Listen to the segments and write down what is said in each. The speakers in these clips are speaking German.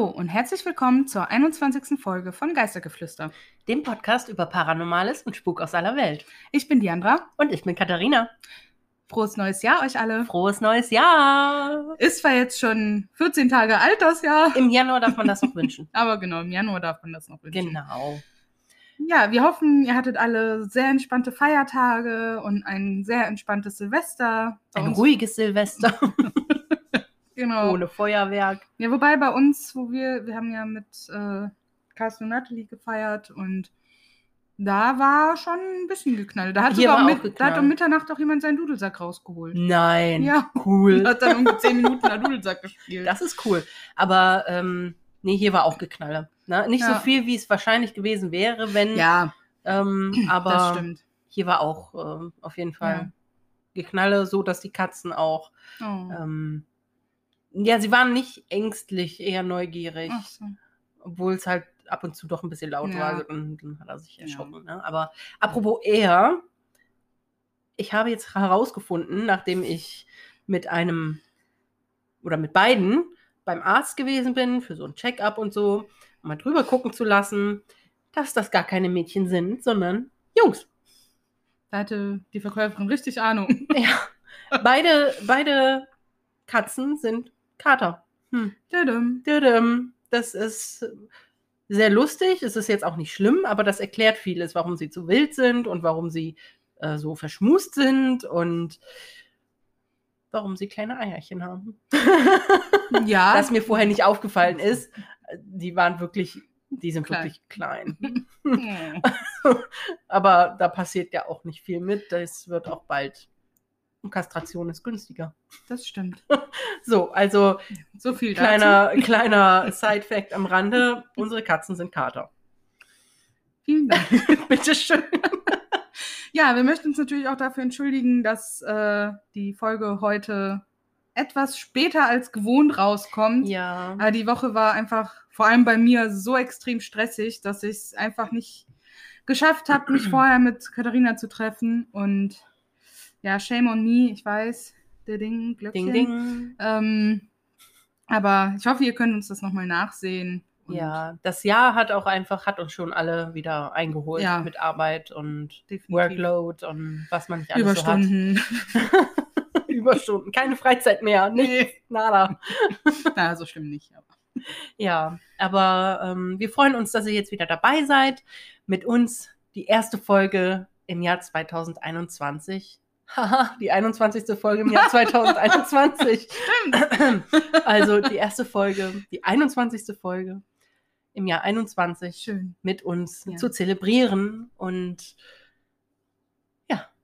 Hallo und herzlich willkommen zur 21. Folge von Geistergeflüster. dem Podcast über Paranormales und Spuk aus aller Welt. Ich bin Diandra. Und ich bin Katharina. Frohes neues Jahr euch alle. Frohes neues Jahr! Ist zwar jetzt schon 14 Tage alt, das Jahr. Im Januar darf man das noch wünschen. Aber genau, im Januar darf man das noch wünschen. Genau. Ja, wir hoffen, ihr hattet alle sehr entspannte Feiertage und ein sehr entspanntes Silvester. Ein ruhiges Silvester Genau. ohne Feuerwerk. Ja, wobei bei uns, wo wir, wir haben ja mit äh, Carsten und Natalie gefeiert und da war schon ein bisschen geknallt. Da hat, Hier sogar mit, da hat geknallt. um Mitternacht auch jemand seinen Dudelsack rausgeholt. Nein. Ja. Cool. Hat dann um 10 Minuten der Dudelsack gespielt. Das ist cool. Aber ähm, nee, hier war auch Geknalle. Ne? Nicht so Ja. viel, wie es wahrscheinlich gewesen wäre, wenn. ja, Ähm, das aber stimmt. hier war auch ähm, auf jeden Fall Ja. Geknalle, so dass die Katzen auch. Oh. Ähm, ja, sie waren nicht ängstlich, eher neugierig. So. obwohl es halt ab und zu doch ein bisschen laut Ja. war. Dann, dann hat er sich Ja. erschrocken. Ne? Aber apropos er, ich habe jetzt herausgefunden, nachdem ich mit einem oder mit beiden beim Arzt gewesen bin, für so ein Check-up und so, um mal drüber gucken zu lassen, dass das gar keine Mädchen sind, sondern Jungs. Da hatte die Verkäuferin richtig Ahnung. Ja. beide, beide Katzen sind Kater. Hm. Das ist sehr lustig. Es ist jetzt auch nicht schlimm, aber das erklärt vieles, warum sie zu wild sind und warum sie äh, so verschmust sind und warum sie kleine Eierchen haben. Ja. Das mir vorher nicht aufgefallen ist. Die waren wirklich, die sind Klein. wirklich klein. Oh. aber da passiert ja auch nicht viel mit. Das wird auch bald. Und Kastration ist günstiger. Das stimmt. So, also So viel dazu. kleiner, kleiner Side-Fact am Rande. Unsere Katzen sind Kater. Vielen Dank. Bitteschön. Ja, wir möchten uns natürlich auch dafür entschuldigen, dass äh, die Folge heute etwas später als gewohnt rauskommt. Ja. Aber die Woche war einfach vor allem bei mir so extrem stressig, dass ich es einfach nicht geschafft habe, mich vorher mit Katharina zu treffen. Und ja, shame on me, ich weiß. Der Ding, Glöckchen. Ding, ding. Ähm, aber ich hoffe, ihr könnt uns das nochmal nachsehen. Ja, das Jahr hat auch einfach, hat uns schon alle wieder eingeholt Ja. mit Arbeit und Definitiv. Workload und was man nicht alles Überstunden. so hat. Überstunden. Keine Freizeit mehr. Nicht, Nee. nada. Na, so schlimm nicht. Aber. Ja, aber ähm, wir freuen uns, dass ihr jetzt wieder dabei seid. Mit uns die erste Folge im Jahr 2021. Haha, die 21. Folge im Jahr 2021. also die erste Folge, die 21. Folge im Jahr 21 Schön. mit uns Ja. zu zelebrieren und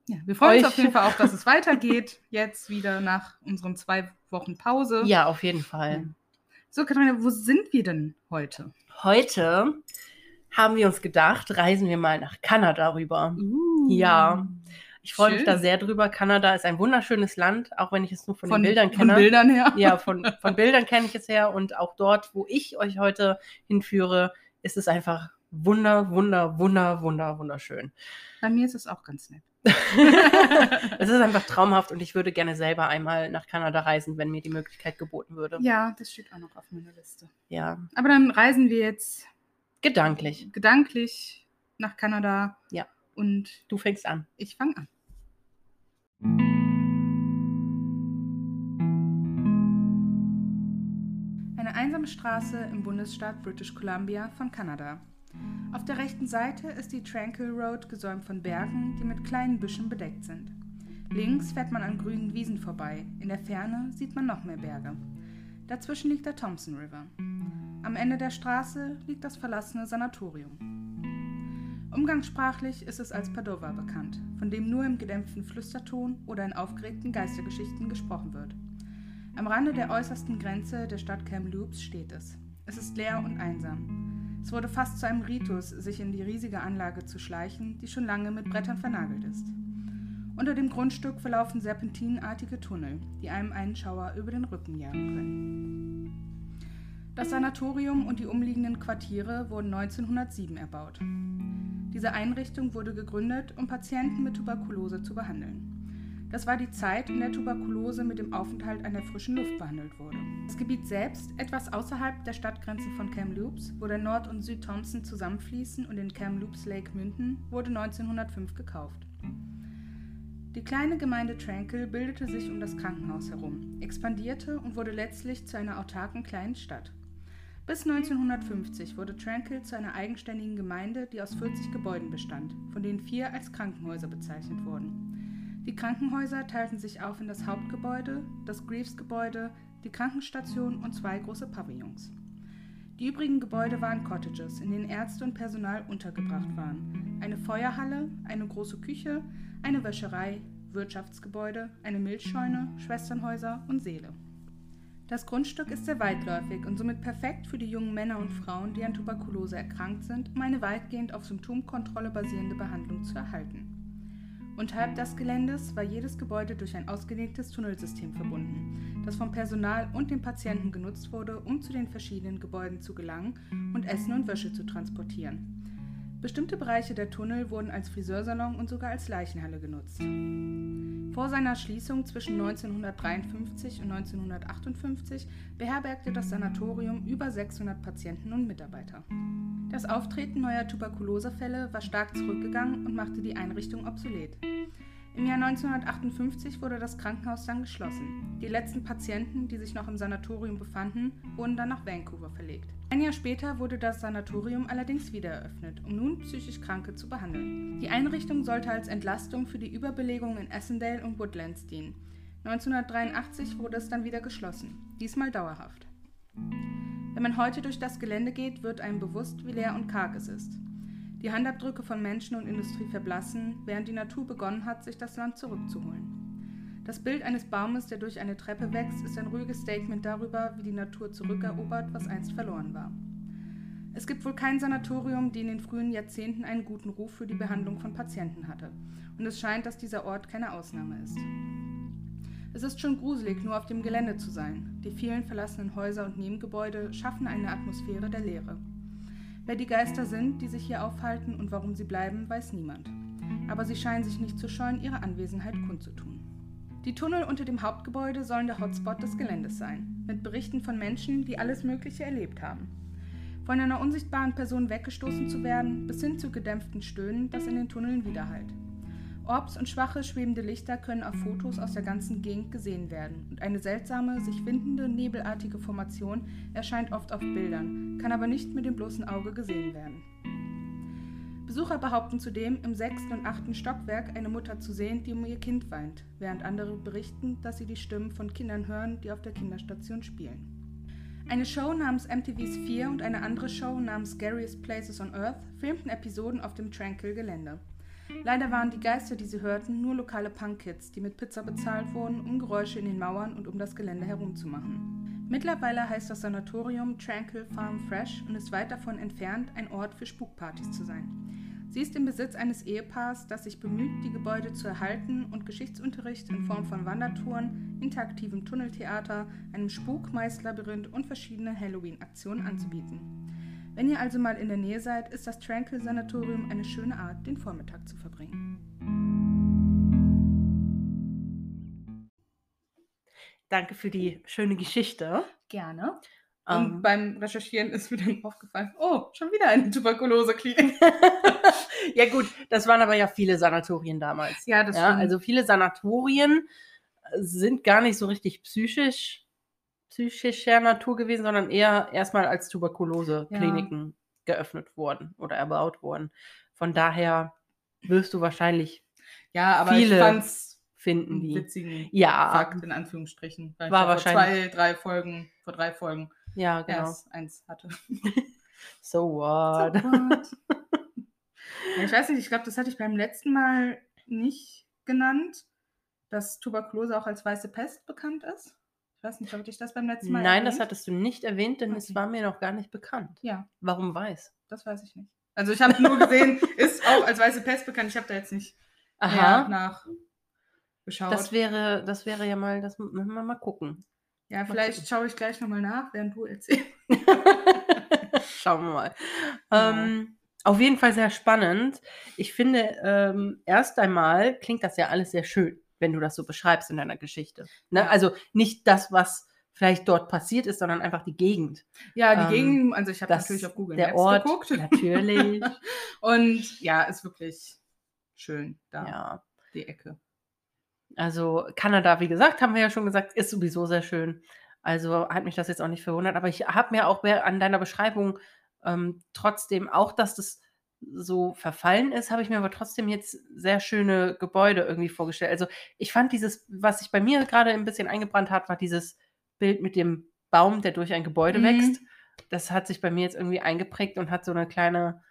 Ja, wir freuen Euch- uns auf jeden Fall auch, dass es weitergeht. Jetzt wieder nach unseren zwei Wochen Pause. ja, auf jeden Fall. So, Katharina, wo sind wir denn heute? Heute haben wir uns gedacht, reisen wir mal nach Kanada rüber. Uh, Ja. Ich freue mich da sehr drüber. Kanada ist ein wunderschönes Land, auch wenn ich es nur von, Von, den Bildern von kenne. Bildern her. Ja, von, von Bildern kenne ich es her. Und auch dort, wo ich euch heute hinführe, ist es einfach wunder, wunder, wunder, wunder, wunderschön. Bei mir ist es auch ganz nett. es ist einfach traumhaft und ich würde gerne selber einmal nach Kanada reisen, wenn mir die Möglichkeit geboten würde. Ja, das steht auch noch auf meiner Liste. Ja, Aber dann reisen wir jetzt gedanklich. gedanklich nach Kanada. Ja. Und Du fängst an. ich fange an. Eine einsame Straße im Bundesstaat British Columbia von Kanada. Auf der rechten Seite ist die Tranquil Road gesäumt von Bergen, die mit kleinen Büschen bedeckt sind. Links fährt man an grünen Wiesen vorbei. In der Ferne sieht man noch mehr Berge. Dazwischen liegt der Thompson River. Am Ende der Straße liegt das verlassene Sanatorium. Umgangssprachlich ist es als Padova bekannt, von dem nur im gedämpften Flüsterton oder in aufgeregten Geistergeschichten gesprochen wird. Am Rande der äußersten Grenze der Stadt Kamloops steht es. Es ist leer und einsam. Es wurde fast zu einem Ritus, sich in die riesige Anlage zu schleichen, die schon lange mit Brettern vernagelt ist. Unter dem Grundstück verlaufen serpentinartige Tunnel, die einem einen Schauer über den Rücken jagen können. Das Sanatorium und die umliegenden Quartiere wurden 1907 erbaut. Diese Einrichtung wurde gegründet, um Patienten mit Tuberkulose zu behandeln. Das war die Zeit, in der Tuberkulose mit dem Aufenthalt an der frischen Luft behandelt wurde. Das Gebiet selbst, etwas außerhalb der Stadtgrenze von Kamloops, wo der Nord- und Süd-Thompson zusammenfließen und in Kamloops Lake münden, wurde 1905 gekauft. Die kleine Gemeinde Tranquil bildete sich um das Krankenhaus herum, expandierte und wurde letztlich zu einer autarken kleinen Stadt. Bis 1950 wurde Tranquil zu einer eigenständigen Gemeinde, die aus 40 Gebäuden bestand, von denen vier als Krankenhäuser bezeichnet wurden. Die Krankenhäuser teilten sich auf in das Hauptgebäude, das Greaves-Gebäude, die Krankenstation und zwei große Pavillons. Die übrigen Gebäude waren Cottages, in denen Ärzte und Personal untergebracht waren. Eine Feuerhalle, eine große Küche, eine Wäscherei, Wirtschaftsgebäude, eine Milchscheune, Schwesternhäuser und Seele. Das Grundstück ist sehr weitläufig und somit perfekt für die jungen Männer und Frauen, die an Tuberkulose erkrankt sind, um eine weitgehend auf Symptomkontrolle basierende Behandlung zu erhalten. Unterhalb des Geländes war jedes Gebäude durch ein ausgelegtes Tunnelsystem verbunden, das vom Personal und den Patienten genutzt wurde, um zu den verschiedenen Gebäuden zu gelangen und Essen und Wäsche zu transportieren. Bestimmte Bereiche der Tunnel wurden als Friseursalon und sogar als Leichenhalle genutzt. Vor seiner Schließung zwischen 1953 und 1958 beherbergte das Sanatorium über 600 Patienten und Mitarbeiter. Das Auftreten neuer Tuberkulosefälle war stark zurückgegangen und machte die Einrichtung obsolet. Im Jahr 1958 wurde das Krankenhaus dann geschlossen. Die letzten Patienten, die sich noch im Sanatorium befanden, wurden dann nach Vancouver verlegt. Ein Jahr später wurde das Sanatorium allerdings wieder eröffnet, um nun psychisch Kranke zu behandeln. Die Einrichtung sollte als Entlastung für die Überbelegung in Essendale und Woodlands dienen. 1983 wurde es dann wieder geschlossen, diesmal dauerhaft. Wenn man heute durch das Gelände geht, wird einem bewusst, wie leer und karg es ist. Die Handabdrücke von Menschen und Industrie verblassen, während die Natur begonnen hat, sich das Land zurückzuholen. Das Bild eines Baumes, der durch eine Treppe wächst, ist ein ruhiges Statement darüber, wie die Natur zurückerobert, was einst verloren war. Es gibt wohl kein Sanatorium, die in den frühen Jahrzehnten einen guten Ruf für die Behandlung von Patienten hatte. Und es scheint, dass dieser Ort keine Ausnahme ist. Es ist schon gruselig, nur auf dem Gelände zu sein. Die vielen verlassenen Häuser und Nebengebäude schaffen eine Atmosphäre der Leere. Wer die Geister sind, die sich hier aufhalten und warum sie bleiben, weiß niemand. Aber sie scheinen sich nicht zu scheuen, ihre Anwesenheit kundzutun. Die Tunnel unter dem Hauptgebäude sollen der Hotspot des Geländes sein, mit Berichten von Menschen, die alles Mögliche erlebt haben. Von einer unsichtbaren Person weggestoßen zu werden, bis hin zu gedämpften Stöhnen, das in den Tunneln widerhallt. Orbs und schwache schwebende Lichter können auf Fotos aus der ganzen Gegend gesehen werden und eine seltsame, sich windende, nebelartige Formation erscheint oft auf Bildern, kann aber nicht mit dem bloßen Auge gesehen werden. Besucher behaupten zudem, im sechsten und achten Stockwerk eine Mutter zu sehen, die um ihr Kind weint, während andere berichten, dass sie die Stimmen von Kindern hören, die auf der Kinderstation spielen. Eine Show namens MTV Sphere und eine andere Show namens Scariest Places on Earth filmten Episoden auf dem Tranquil-Gelände. Leider waren die Geister, die sie hörten, nur lokale Punkkids, die mit Pizza bezahlt wurden, um Geräusche in den Mauern und um das Gelände herumzumachen. Mittlerweile heißt das Sanatorium Tranquil Farm Fresh und ist weit davon entfernt, ein Ort für Spukpartys zu sein. Sie ist im Besitz eines Ehepaars, das sich bemüht, die Gebäude zu erhalten und Geschichtsunterricht in Form von Wandertouren, interaktivem Tunneltheater, einem Spuk-Mais-Labyrinth und verschiedenen Halloween-Aktionen anzubieten. Wenn ihr also mal in der Nähe seid, ist das Tranquil Sanatorium eine schöne Art, den Vormittag zu verbringen. Danke für die schöne Geschichte. Gerne. Ähm. Und beim Recherchieren ist mir dann aufgefallen, oh, schon wieder eine Tuberkulose-Klinik. ja gut, das waren aber ja viele Sanatorien damals. ja, das Ja, stimmt. also viele Sanatorien sind gar nicht so richtig psychisch, psychischer Natur gewesen, sondern eher erstmal als Tuberkulose-Kliniken geöffnet worden oder erbaut worden. Von daher wirst du wahrscheinlich ja, aber viele ich fand's finden, die. witzigen Ja, Fakt in Anführungsstrichen. Weil War ich ja vor zwei, drei Folgen, vor drei Folgen ja, genau. erst eins hatte. So what? ja, ich weiß nicht, ich glaube, das hatte ich beim letzten Mal nicht genannt, dass Tuberkulose auch als weiße Pest bekannt ist. Weiß nicht, ob ich das beim letzten Mal Nein, das erwähnt? hattest du nicht erwähnt, denn es Okay. war mir noch gar nicht bekannt. Ja, Warum weiß? das weiß ich nicht. Also ich habe nur gesehen, ist auch als weiße Pest bekannt. Ich habe da jetzt nicht Aha, nach geschaut. das wäre, das wäre ja mal, das müssen wir mal gucken. ja, vielleicht schaue ich gleich nochmal nach, während du erzählst. Schauen wir mal. Ja. Ähm, auf jeden Fall sehr spannend. Ich finde, ähm, erst einmal klingt das ja alles sehr schön. Wenn du das so beschreibst in deiner Geschichte. Ne? Also nicht das, was vielleicht dort passiert ist, sondern einfach die Gegend. Ja, die Ähm, Gegend, also ich habe das- natürlich auf Google der Maps Ort, geguckt. natürlich. Und ja, ist wirklich schön da, Ja. die Ecke. Also Kanada, wie gesagt, haben wir ja schon gesagt, ist sowieso sehr schön. Also hat mich das jetzt auch nicht verwundert. Aber ich habe mir auch an deiner Beschreibung ähm, trotzdem, auch dass das so verfallen ist, habe ich mir aber trotzdem jetzt sehr schöne Gebäude irgendwie vorgestellt. Also ich fand dieses, was sich bei mir gerade ein bisschen eingebrannt hat, war dieses Bild mit dem Baum, der durch ein Gebäude Mhm. wächst. Das hat sich bei mir jetzt irgendwie eingeprägt und hat so eine kleine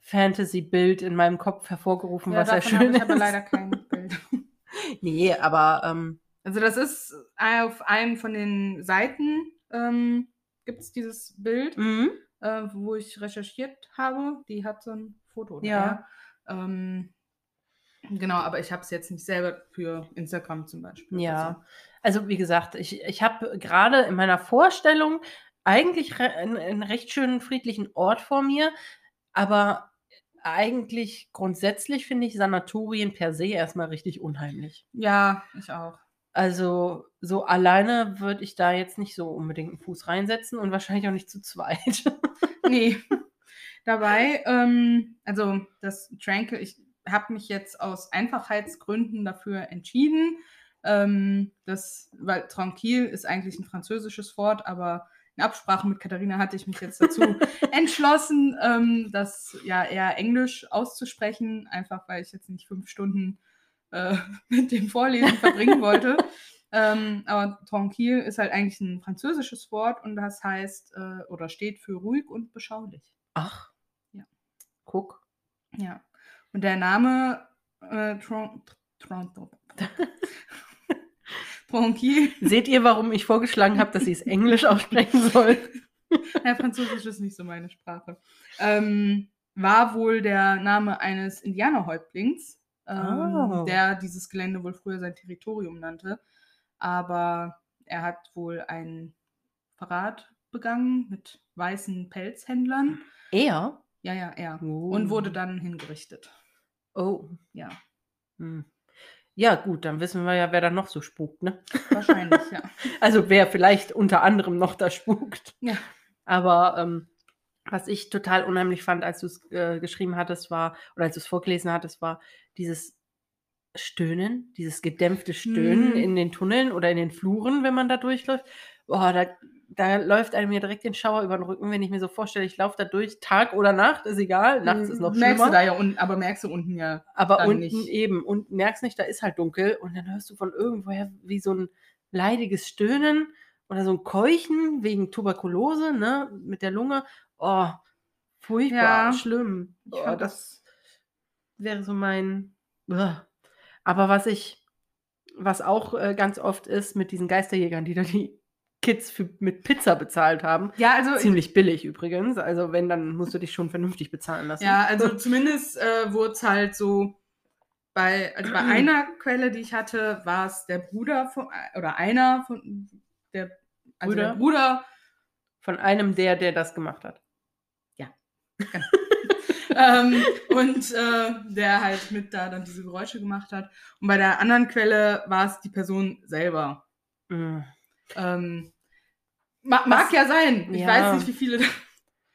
Fantasy-Bild in meinem Kopf hervorgerufen, Ja, was sehr schön ich ist. aber leider kein Bild. Nee, aber ähm, Also das ist auf einem von den Seiten ähm, gibt es dieses Bild, mhm. Äh, wo ich recherchiert habe. Die hat so ein Foto. Ja. Ähm, genau, aber ich habe es jetzt nicht selber für Instagram zum Beispiel. Ja, also wie gesagt, ich, ich habe gerade in meiner Vorstellung eigentlich re einen, einen recht schönen friedlichen Ort vor mir, aber eigentlich grundsätzlich finde ich Sanatorien per se erstmal richtig unheimlich. Ja, ich auch. Also so alleine würde ich da jetzt nicht so unbedingt einen Fuß reinsetzen und wahrscheinlich auch nicht zu zweit. Nee. Dabei, ähm, also das Tranquil, ich habe mich jetzt aus Einfachheitsgründen dafür entschieden. Ähm, das, weil Tranquil ist eigentlich ein französisches Wort, aber in Absprache mit Katharina hatte ich mich jetzt dazu entschlossen, ähm, das ja eher Englisch auszusprechen, einfach weil ich jetzt nicht fünf Stunden äh, mit dem Vorlesen verbringen wollte. Ähm, aber tranquille ist halt eigentlich ein französisches Wort und das heißt äh, oder steht für ruhig und beschaulich. Ach. Ja. Guck. Ja. Und der Name äh, Tron Tron Tranquille, Seht ihr, warum ich vorgeschlagen habe, dass sie es Englisch aussprechen soll? ja, Französisch ist nicht so meine Sprache, ähm, war wohl der Name eines Indianerhäuptlings, Oh. der dieses Gelände wohl früher sein Territorium nannte. Aber er hat wohl einen Verrat begangen mit weißen Pelzhändlern. Er? Ja, ja, er. Oh. Und wurde dann hingerichtet. Oh. Ja, Hm. Ja, gut, dann wissen wir ja, wer da noch so spukt, ne? wahrscheinlich, ja. Also wer vielleicht unter anderem noch da spukt. Ja. Aber ähm, was ich total unheimlich fand, als du es äh, geschrieben hattest, war, oder als du es vorgelesen hattest, war dieses Stöhnen, dieses gedämpfte Stöhnen Mhm. in den Tunneln oder in den Fluren, wenn man da durchläuft. Boah, da, da läuft einem mir direkt den Schauer über den Rücken, wenn ich mir so vorstelle, ich laufe da durch, Tag oder Nacht, ist egal, nachts ist noch Hm, Merkst schlimmer. du da ja unten, aber merkst du unten ja. Aber unten nicht. eben und merkst nicht, da ist halt dunkel und dann hörst du von irgendwoher wie so ein leidiges Stöhnen oder so ein Keuchen wegen Tuberkulose, ne, mit der Lunge. Oh, furchtbar, Ja. schlimm. Ich Oh, das wäre so mein. Aber was ich, was auch äh, ganz oft ist mit diesen Geisterjägern, die da die Kids für, mit Pizza bezahlt haben. Ja, also Ziemlich billig übrigens. Also wenn, dann musst du dich schon vernünftig bezahlen lassen. Ja, also zumindest äh, wurde es halt so bei, also bei einer Quelle, die ich hatte, war es der Bruder von, oder einer von der, also Brüder? der Bruder, Von einem der, der das gemacht hat. ähm, und äh, der halt mit da dann diese Geräusche gemacht hat. Und bei der anderen Quelle war es die Person selber. Mm. Ähm, ma mag Was- ja sein. Ich Ja. weiß nicht, wie viele da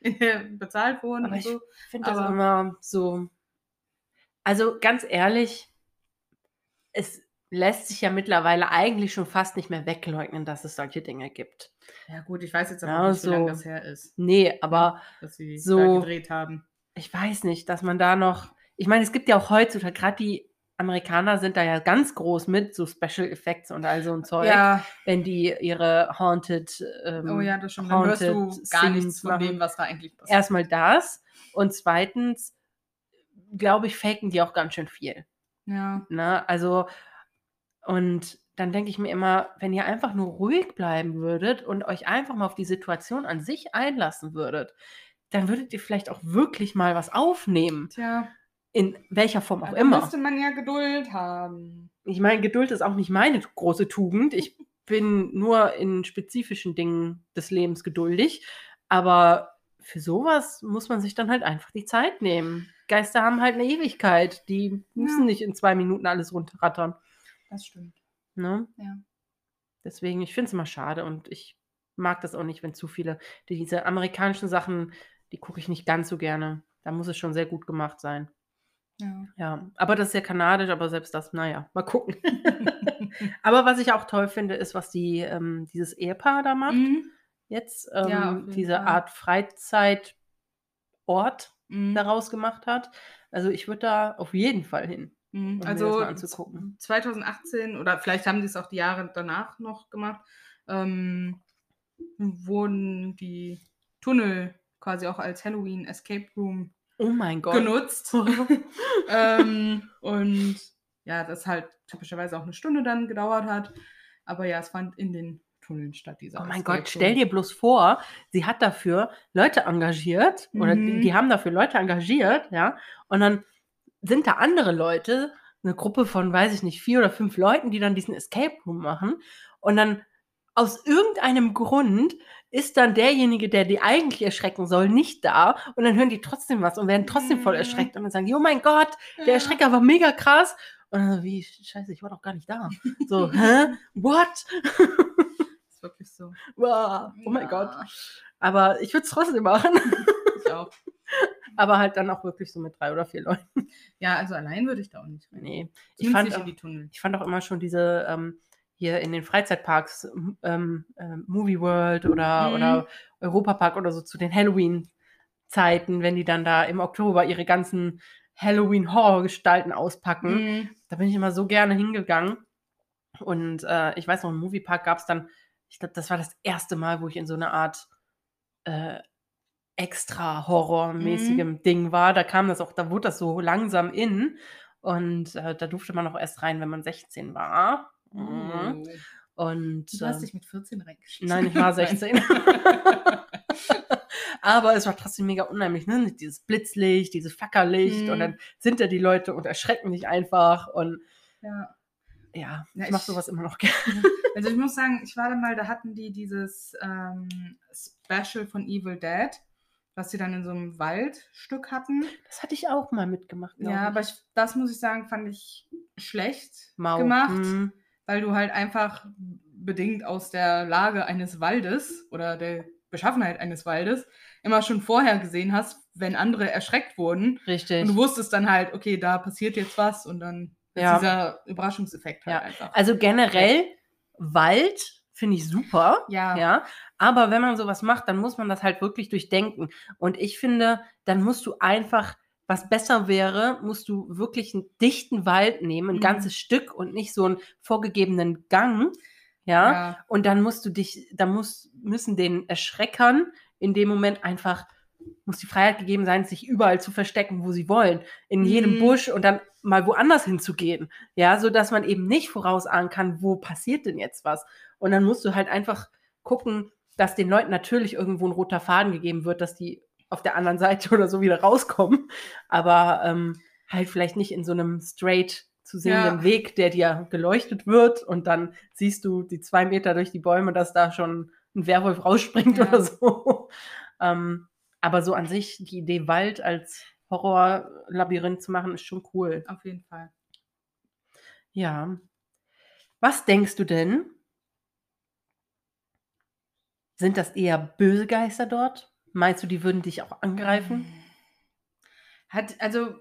bezahlt wurden Aber und ich so. finde das immer so. Also ganz ehrlich, es lässt sich ja mittlerweile eigentlich schon fast nicht mehr wegleugnen, dass es solche Dinge gibt. Ja gut, ich weiß jetzt aber Ja, nicht, wie lange so. das her ist, Nee, aber dass sie So- da gedreht haben. Ich weiß nicht, dass man da noch. Ich meine, es gibt ja auch heutzutage, gerade die Amerikaner sind da ja ganz groß mit, so Special Effects und all so ein Zeug, Ja, wenn die ihre Haunted. Ähm, oh ja, das schon. Dann hörst du gar nichts Scenes von machen. dem, was da eigentlich passiert. Erstmal das und zweitens, glaube ich, faken die auch ganz schön viel. Ja, Ne? Also, und dann denke ich mir immer, wenn ihr einfach nur ruhig bleiben würdet und euch einfach mal auf die Situation an sich einlassen würdet, dann würdet ihr vielleicht auch wirklich mal was aufnehmen. tja. In welcher Form auch Da immer. müsste man ja Geduld haben. Ich meine, Geduld ist auch nicht meine große Tugend. Ich bin nur in spezifischen Dingen des Lebens geduldig. Aber für sowas muss man sich dann halt einfach die Zeit nehmen. Geister haben halt eine Ewigkeit. Die müssen Ja. nicht in zwei Minuten alles runterrattern. Das stimmt. Ne? Ja. Deswegen, ich finde es immer schade und ich mag das auch nicht, wenn zu viele, die, diese amerikanischen Sachen, die gucke ich nicht ganz so gerne. Da muss es schon sehr gut gemacht sein. Ja. Ja, aber das ist ja kanadisch, aber selbst das, naja, mal gucken. aber was ich auch toll finde, ist, was die, ähm, dieses Ehepaar da macht. Mhm. Jetzt ähm, Ja, diese Fall. Art Freizeitort Mhm. daraus gemacht hat. Also ich würde da auf jeden Fall hin. Mhm. um Also mal anzugucken. 2018 oder vielleicht haben die es auch die Jahre danach noch gemacht, ähm, wurden die Tunnel quasi auch als Halloween Escape Room Oh mein Gott. genutzt. ähm, und ja, das halt typischerweise auch eine Stunde dann gedauert hat. Aber ja, es fand in den Tunneln statt, dieser Oh mein Escape Gott, stell Room. dir bloß vor, sie hat dafür Leute engagiert oder die, Mhm. die haben dafür Leute engagiert, ja, und dann sind da andere Leute, eine Gruppe von, weiß ich nicht, vier oder fünf Leuten, die dann diesen Escape Room machen und dann aus irgendeinem Grund ist dann derjenige, der die eigentlich erschrecken soll, nicht da und dann hören die trotzdem was und werden trotzdem voll Mhm. erschreckt und dann sagen die, oh mein Gott, der. Erschrecker war mega krass. Und dann so, wie, scheiße, ich war doch gar nicht da. So, hä? What? ist wirklich so. Wow, oh mein Ja, Gott. Aber ich würde es trotzdem machen. Ich auch. Aber halt dann auch wirklich so mit drei oder vier Leuten. Ja, also allein würde ich da auch nicht rein. Nee. Ich fand, auch, in die Tunnel. ich fand auch immer schon diese ähm, hier in den Freizeitparks, ähm, ähm, Movie World oder, Mhm. oder Europapark oder so zu den Halloween-Zeiten, wenn die dann da im Oktober ihre ganzen Halloween-Horror-Gestalten auspacken. Mhm. Da bin ich immer so gerne hingegangen. Und äh, ich weiß noch, im Moviepark gab es dann, ich glaube, das war das erste Mal, wo ich in so einer Art äh, extra horrormäßigem Ding war. Da kam das auch, da wurde das so langsam in. Und äh, da durfte man auch erst rein, wenn man 16 war. Mhm. Oh. Und Du hast ähm, dich mit 14 reingeschickt. Nein, ich war 16. aber es war trotzdem mega unheimlich, ne? Dieses Blitzlicht, dieses Fackerlicht Mhm. und dann sind da die Leute und erschrecken dich einfach und ja. ja, Ja, ich mache sowas immer noch gerne. Also ich muss sagen, ich war da mal, da hatten die dieses ähm, Special von Evil Dead, was sie dann in so einem Waldstück hatten. Das hatte ich auch mal mitgemacht. Ja, ich. aber ich, das muss ich sagen, fand ich schlecht Mau. gemacht, Mhm. Weil du halt einfach bedingt aus der Lage eines Waldes oder der Beschaffenheit eines Waldes immer schon vorher gesehen hast, wenn andere erschreckt wurden. Richtig. Und du wusstest dann halt, okay, da passiert jetzt was und dann ist Ja. dieser Überraschungseffekt halt Ja. einfach. Also generell Wald finde ich super. Ja. Ja. Aber wenn man sowas macht, dann muss man das halt wirklich durchdenken. Und ich finde, dann musst du einfach, was besser wäre, musst du wirklich einen dichten Wald nehmen, ein Mhm. ganzes Stück und nicht so einen vorgegebenen Gang. Ja. ja. Und dann musst du dich, da muss, müssen den Erschreckern in dem Moment einfach, muss die Freiheit gegeben sein, sich überall zu verstecken, wo sie wollen. In jedem Mhm. Busch und dann mal woanders hinzugehen. Ja, so dass man eben nicht vorausahnen kann, wo passiert denn jetzt was. Und dann musst du halt einfach gucken, dass den Leuten natürlich irgendwo ein roter Faden gegeben wird, dass die auf der anderen Seite oder so wieder rauskommen. Aber ähm, halt vielleicht nicht in so einem straight zu sehenden Ja. Weg, der dir geleuchtet wird und dann siehst du die zwei Meter durch die Bäume, dass da schon ein Werwolf rausspringt Ja. oder so. ähm, aber so an sich, die Idee, Wald als Horrorlabyrinth zu machen, ist schon cool. Auf jeden Fall. Ja. Was denkst du denn? Sind das eher böse Geister dort? Meinst du, die würden dich auch angreifen? Hat, also,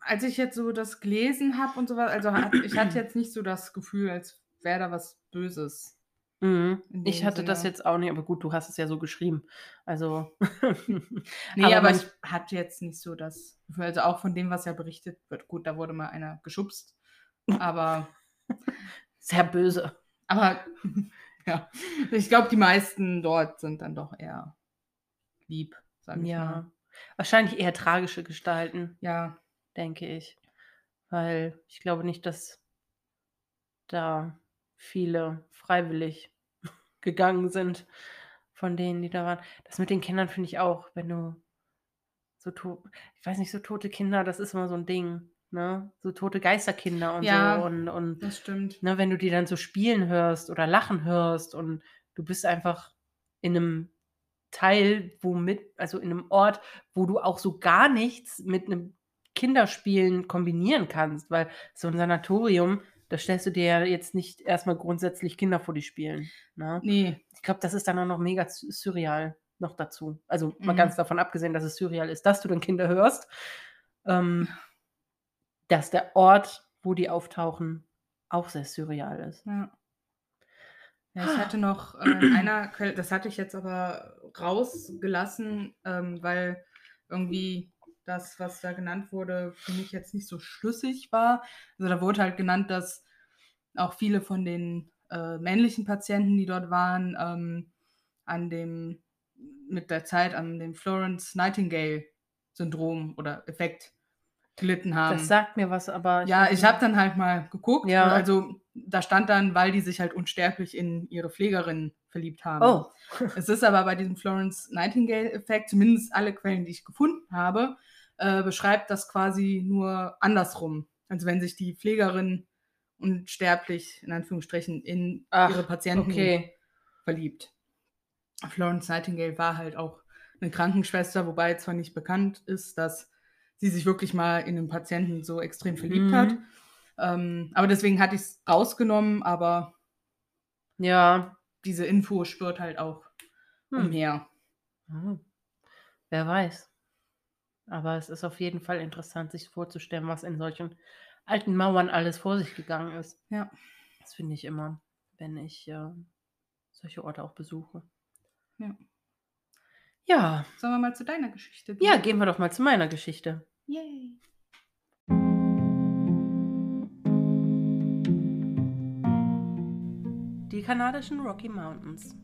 als ich jetzt so das gelesen habe und sowas, also hat, ich hatte jetzt nicht so das Gefühl, als wäre da was Böses. Mhm. Ich hatte das Sinne. jetzt auch nicht, aber gut, du hast es ja so geschrieben. Also. Nee, Aber aber, ich hatte jetzt nicht so das Gefühl, also auch von dem, was ja berichtet wird. Gut, da wurde mal einer geschubst, aber, Sehr böse. aber ja, ich glaube, die meisten dort sind dann doch eher lieb, sag ich Ja. mal. Wahrscheinlich eher tragische Gestalten, Ja, denke ich. Weil ich glaube nicht, dass da viele freiwillig gegangen sind von denen, die da waren. Das mit den Kindern finde ich auch, wenn du so to ich weiß nicht, so tote Kinder, das ist immer so ein Ding, ne? So tote Geisterkinder und Ja. so und, und das stimmt. ne, wenn du die dann so spielen hörst oder lachen hörst und du bist einfach in einem Teil, wo mit, also in einem Ort, wo du auch so gar nichts mit einem Kinderspielen kombinieren kannst, weil so ein Sanatorium, Da stellst du dir ja jetzt nicht erstmal grundsätzlich Kinder vor die Spielen. Ne? Nee. Ich glaube, das ist dann auch noch mega surreal noch dazu. Also mal Mhm. ganz davon abgesehen, dass es surreal ist, dass du dann Kinder hörst, ähm, dass der Ort, wo die auftauchen, auch sehr surreal ist. Ja. Ja, ich hatte noch äh, in einer Quelle, das hatte ich jetzt aber rausgelassen, ähm, weil irgendwie das, was da genannt wurde, für mich jetzt nicht so schlüssig war. Also da wurde halt genannt, dass auch viele von den äh, männlichen Patienten, die dort waren, ähm, an dem, mit der Zeit an dem Florence Nightingale-Syndrom oder Effekt gelitten haben. Das sagt mir was, aber Ja, weiß ich habe dann halt mal geguckt. Ja. Also da stand dann, weil die sich halt unsterblich in ihre Pflegerin verliebt haben. Oh, Es ist aber bei diesem Florence Nightingale-Effekt, zumindest alle Quellen, die ich gefunden habe, äh, beschreibt das quasi nur andersrum. Also wenn sich die Pflegerin unsterblich, in Anführungsstrichen, in Ach, ihre Patienten okay. verliebt. Florence Nightingale war halt auch eine Krankenschwester, wobei zwar nicht bekannt ist, dass sie sich wirklich mal in einen Patienten so extrem verliebt Mhm. hat. Ähm, aber deswegen hatte ich es rausgenommen, aber Ja. diese Info spürt halt auch Hm. umher. Hm. Wer weiß. Aber es ist auf jeden Fall interessant, sich vorzustellen, was in solchen alten Mauern alles vor sich gegangen ist. Ja. Das finde ich immer, wenn ich äh, solche Orte auch besuche. Ja. Ja. Sollen wir mal zu deiner Geschichte Ja, gehen wir doch mal zu meiner Geschichte. Yay. Kanadischen Rocky Mountains.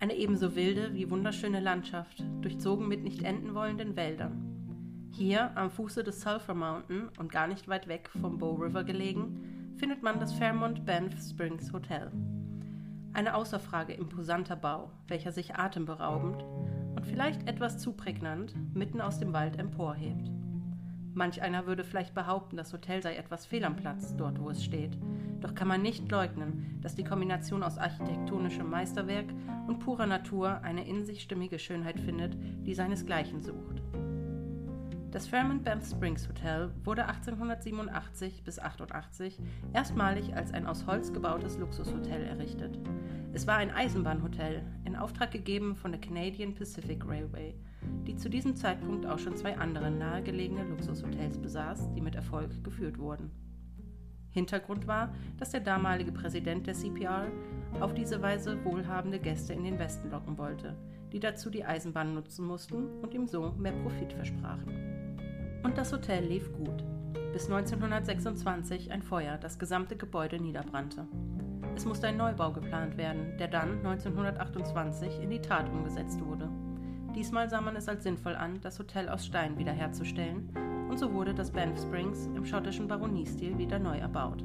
Eine ebenso wilde wie wunderschöne Landschaft, durchzogen mit nicht enden wollenden Wäldern. Hier am Fuße des Sulphur Mountain und gar nicht weit weg vom Bow River gelegen, findet man das Fairmont Banff Springs Hotel. Eine außer Frage imposanter Bau, welcher sich atemberaubend und vielleicht etwas zu prägnant mitten aus dem Wald emporhebt. Manch einer würde vielleicht behaupten, das Hotel sei etwas fehl am Platz, dort wo es steht. Doch kann man nicht leugnen, dass die Kombination aus architektonischem Meisterwerk und purer Natur eine in sich stimmige Schönheit findet, die seinesgleichen sucht. Das Fairmont Banff Springs Hotel wurde 1887 bis 88 erstmalig als ein aus Holz gebautes Luxushotel errichtet. Es war ein Eisenbahnhotel, in Auftrag gegeben von der Canadian Pacific Railway, die zu diesem Zeitpunkt auch schon zwei andere nahegelegene Luxushotels besaß, die mit Erfolg geführt wurden. Hintergrund war, dass der damalige Präsident der CPR auf diese Weise wohlhabende Gäste in den Westen locken wollte, die dazu die Eisenbahn nutzen mussten und ihm so mehr Profit versprachen. Und das Hotel lief gut, bis 1926 ein Feuer das gesamte Gebäude niederbrannte. Es musste ein Neubau geplant werden, der dann 1928 in die Tat umgesetzt wurde. Diesmal sah man es als sinnvoll an, das Hotel aus Stein wiederherzustellen, und so wurde das Banff Springs im schottischen Baroniestil wieder neu erbaut.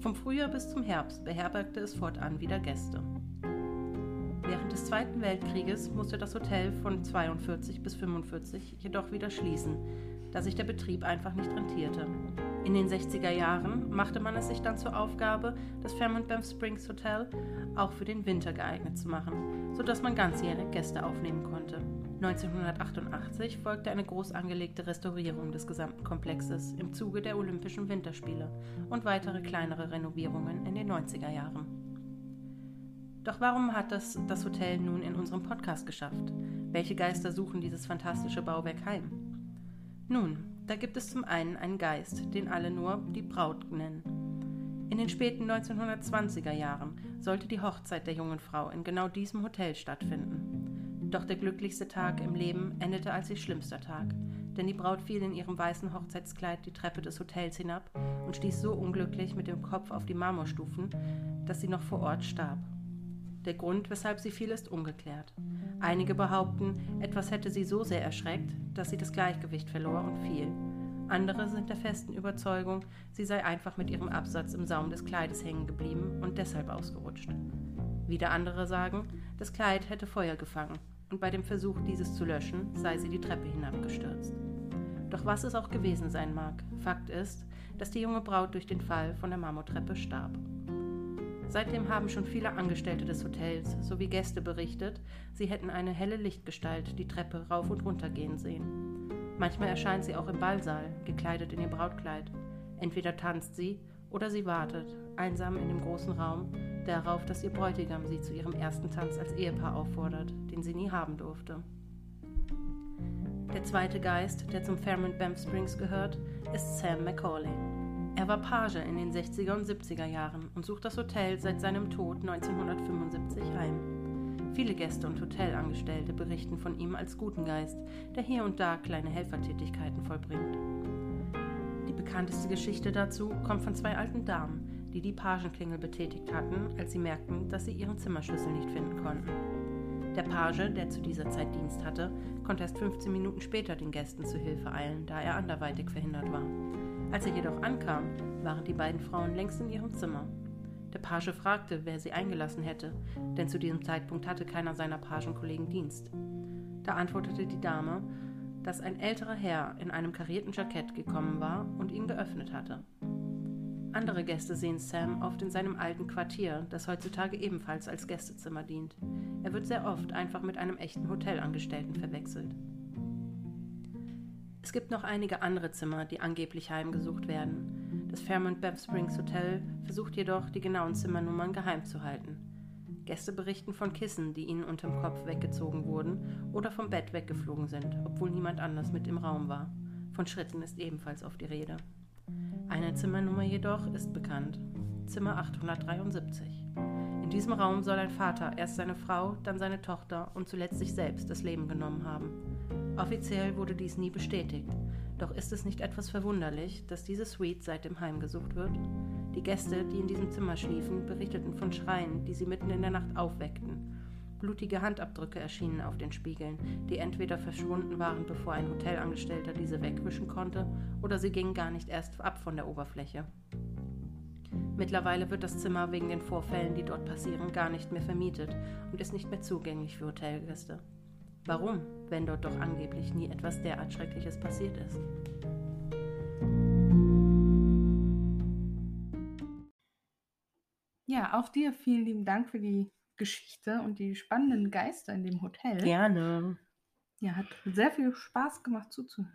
Vom Frühjahr bis zum Herbst beherbergte es fortan wieder Gäste. Während des Zweiten Weltkrieges musste das Hotel von 42 bis 45 jedoch wieder schließen, da sich der Betrieb einfach nicht rentierte. In den 60er Jahren machte man es sich dann zur Aufgabe, das Fairmont Banff Springs Hotel auch für den Winter geeignet zu machen, sodass man ganzjährig Gäste aufnehmen konnte. 1988 folgte eine groß angelegte Restaurierung des gesamten Komplexes im Zuge der Olympischen Winterspiele und weitere kleinere Renovierungen in den 90er Jahren. Doch warum hat das das Hotel nun in unserem Podcast geschafft? Welche Geister suchen dieses fantastische Bauwerk heim? Nun, da gibt es zum einen einen Geist, den alle nur die Braut nennen. In den späten 1920er Jahren sollte die Hochzeit der jungen Frau in genau diesem Hotel stattfinden. Doch der glücklichste Tag im Leben endete als ihr schlimmster Tag, denn die Braut fiel in ihrem weißen Hochzeitskleid die Treppe des Hotels hinab und stieß so unglücklich mit dem Kopf auf die Marmorstufen, dass sie noch vor Ort starb. Der Grund, weshalb sie fiel, ist ungeklärt. Einige behaupten, etwas hätte sie so sehr erschreckt, dass sie das Gleichgewicht verlor und fiel. Andere sind der festen Überzeugung, sie sei einfach mit ihrem Absatz im Saum des Kleides hängen geblieben und deshalb ausgerutscht. Wieder andere sagen, das Kleid hätte Feuer gefangen und bei dem Versuch, dieses zu löschen, sei sie die Treppe hinabgestürzt. Doch was es auch gewesen sein mag, Fakt ist, dass die junge Braut durch den Fall von der Marmortreppe starb. Seitdem haben schon viele Angestellte des Hotels sowie Gäste berichtet, sie hätten eine helle Lichtgestalt die Treppe rauf und runter gehen sehen. Manchmal erscheint sie auch im Ballsaal, gekleidet in ihr Brautkleid. Entweder tanzt sie oder sie wartet, einsam in dem großen Raum, darauf, dass ihr Bräutigam sie zu ihrem ersten Tanz als Ehepaar auffordert, den sie nie haben durfte. Der zweite Geist, der zum Fairmont Banff Springs gehört, ist Sam Macaulay. Er war Page in den 60er und 70er Jahren und sucht das Hotel seit seinem Tod 1975 heim. Viele Gäste und Hotelangestellte berichten von ihm als guten Geist, der hier und da kleine Helfertätigkeiten vollbringt. Die bekannteste Geschichte dazu kommt von zwei alten Damen, die die Pagenklingel betätigt hatten, als sie merkten, dass sie ihren Zimmerschlüssel nicht finden konnten. Der Page, der zu dieser Zeit Dienst hatte, konnte erst 15 Minuten später den Gästen zu Hilfe eilen, da er anderweitig verhindert war. Als er jedoch ankam, waren die beiden Frauen längst in ihrem Zimmer. Der Page fragte, wer sie eingelassen hätte, denn zu diesem Zeitpunkt hatte keiner seiner Pagenkollegen Dienst. Da antwortete die Dame, dass ein älterer Herr in einem karierten Jackett gekommen war und ihn geöffnet hatte. Andere Gäste sehen Sam oft in seinem alten Quartier, das heutzutage ebenfalls als Gästezimmer dient. Er wird sehr oft einfach mit einem echten Hotelangestellten verwechselt. Es gibt noch einige andere Zimmer, die angeblich heimgesucht werden. Das Fairmont Bev Springs Hotel versucht jedoch, die genauen Zimmernummern geheim zu halten. Gäste berichten von Kissen, die ihnen unterm Kopf weggezogen wurden oder vom Bett weggeflogen sind, obwohl niemand anders mit im Raum war. Von Schritten ist ebenfalls oft die Rede. Eine Zimmernummer jedoch ist bekannt. Zimmer 873. In diesem Raum soll ein Vater erst seine Frau, dann seine Tochter und zuletzt sich selbst das Leben genommen haben. Offiziell wurde dies nie bestätigt, doch ist es nicht etwas verwunderlich, dass diese Suite seitdem heimgesucht wird? Die Gäste, die in diesem Zimmer schliefen, berichteten von Schreien, die sie mitten in der Nacht aufweckten. Blutige Handabdrücke erschienen auf den Spiegeln, die entweder verschwunden waren, bevor ein Hotelangestellter diese wegwischen konnte, oder sie gingen gar nicht erst ab von der Oberfläche. Mittlerweile wird das Zimmer wegen den Vorfällen, die dort passieren, gar nicht mehr vermietet und ist nicht mehr zugänglich für Hotelgäste. Warum, wenn dort doch angeblich nie etwas derart Schreckliches passiert ist? Ja, auch dir vielen lieben Dank für die Geschichte und die spannenden Geister in dem Hotel. Gerne. Ja, hat sehr viel Spaß gemacht zuzuhören.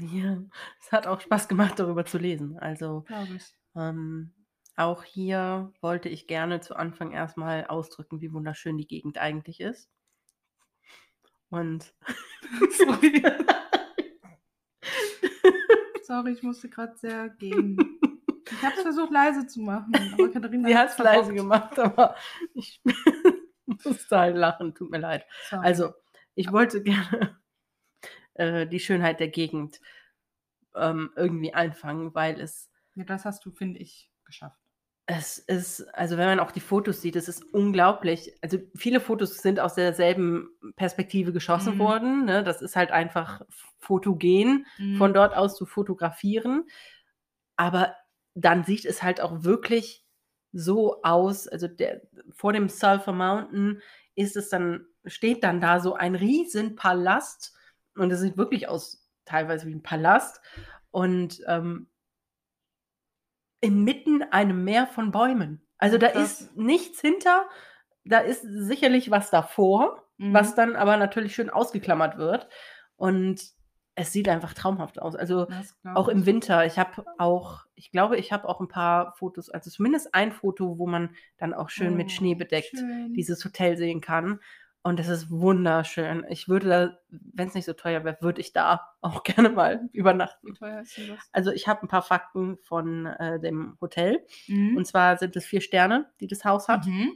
Ja, es hat auch Spaß gemacht, darüber zu lesen. Also, Glaube ich. ähm, auch hier wollte ich gerne zu Anfang erstmal ausdrücken, wie wunderschön die Gegend eigentlich ist. Und Sorry. Sorry, ich musste gerade sehr gehen. Ich habe es versucht leise zu machen, aber Katharina sie hat es leise gemacht, aber ich musste halt lachen, tut mir leid. Sorry. Also, ich wollte gerne äh, die Schönheit der Gegend ähm, irgendwie einfangen, weil es, ja, das hast du, finde ich, geschafft. es ist, also wenn man auch die Fotos sieht, es ist unglaublich. Also viele Fotos sind aus derselben Perspektive geschossen Mhm. worden. Ne? Das ist halt einfach fotogen, von dort aus zu fotografieren. Aber dann sieht es halt auch wirklich so aus. Also der, vor dem Sulphur Mountain ist es dann, steht dann da so ein riesen Palast und es sieht wirklich aus teilweise wie ein Palast und ähm, inmitten einem Meer von Bäumen. Also da Krass. ist nichts hinter, da ist sicherlich was davor, Mhm. was dann aber natürlich schön ausgeklammert wird und es sieht einfach traumhaft aus. Also auch im. Winter. Ich habe auch, ich glaube, ich habe auch ein paar Fotos, also zumindest ein Foto, wo man dann auch schön mit Oh, Schnee bedeckt schön. dieses Hotel sehen kann. Und das ist wunderschön. Ich würde da, wenn es nicht so teuer wäre, würde ich da auch gerne mal Wie übernachten. teuer ist denn das? Also ich habe ein paar Fakten von äh, dem Hotel. Mhm. Und zwar sind es vier Sterne, die das Haus hat. Mhm.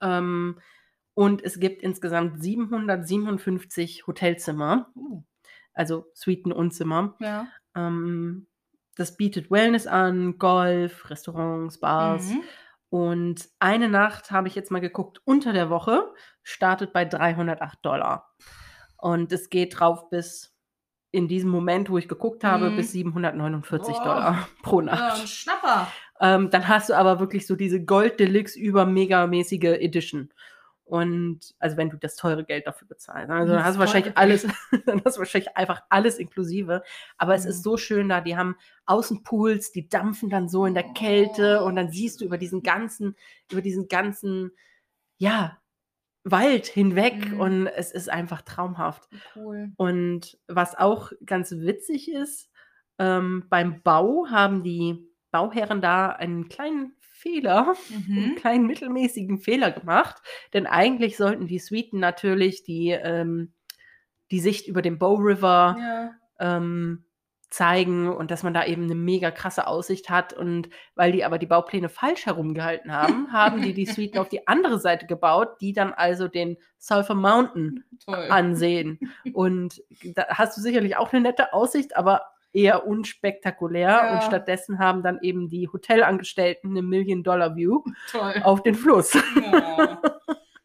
Ähm, und es gibt insgesamt 757 Hotelzimmer, Uh, also Suiten und Zimmer. ja. Ähm, das bietet Wellness an, Golf, Restaurants, Bars. Mhm. Und eine Nacht habe ich jetzt mal geguckt, unter der Woche startet bei 308 Dollar. Und es geht drauf bis in diesem Moment, wo ich geguckt habe, Mhm. bis 749 Boah. Dollar pro Nacht. ein Schnapper. Ähm, dann hast du aber wirklich so diese Gold Deluxe über megamäßige Edition. Und also wenn du das teure Geld dafür bezahlst. Also dann Das hast du wahrscheinlich alles, dann hast du wahrscheinlich einfach alles inklusive. Aber es Mhm. ist so schön da. Die haben Außenpools, die dampfen dann so in der Kälte und dann siehst du über diesen ganzen, über diesen ganzen, ja, Wald hinweg Mhm. und es ist einfach traumhaft. Cool. Und was auch ganz witzig ist, ähm, beim Bau haben die Bauherren da einen kleinen Fehler, einen Mhm. kleinen mittelmäßigen Fehler gemacht. Denn eigentlich sollten die Suiten natürlich die, ähm, die Sicht über den Bow River Ja. ähm, zeigen und dass man da eben eine mega krasse Aussicht hat. Und weil die aber die Baupläne falsch herumgehalten haben, haben die die Suiten auf die andere Seite gebaut, die dann also den Sulphur Mountain Toll. ansehen. Und da hast du sicherlich auch eine nette Aussicht, aber eher unspektakulär. Ja. Und stattdessen haben dann eben die Hotelangestellten eine Million-Dollar-View auf den Fluss, Ja.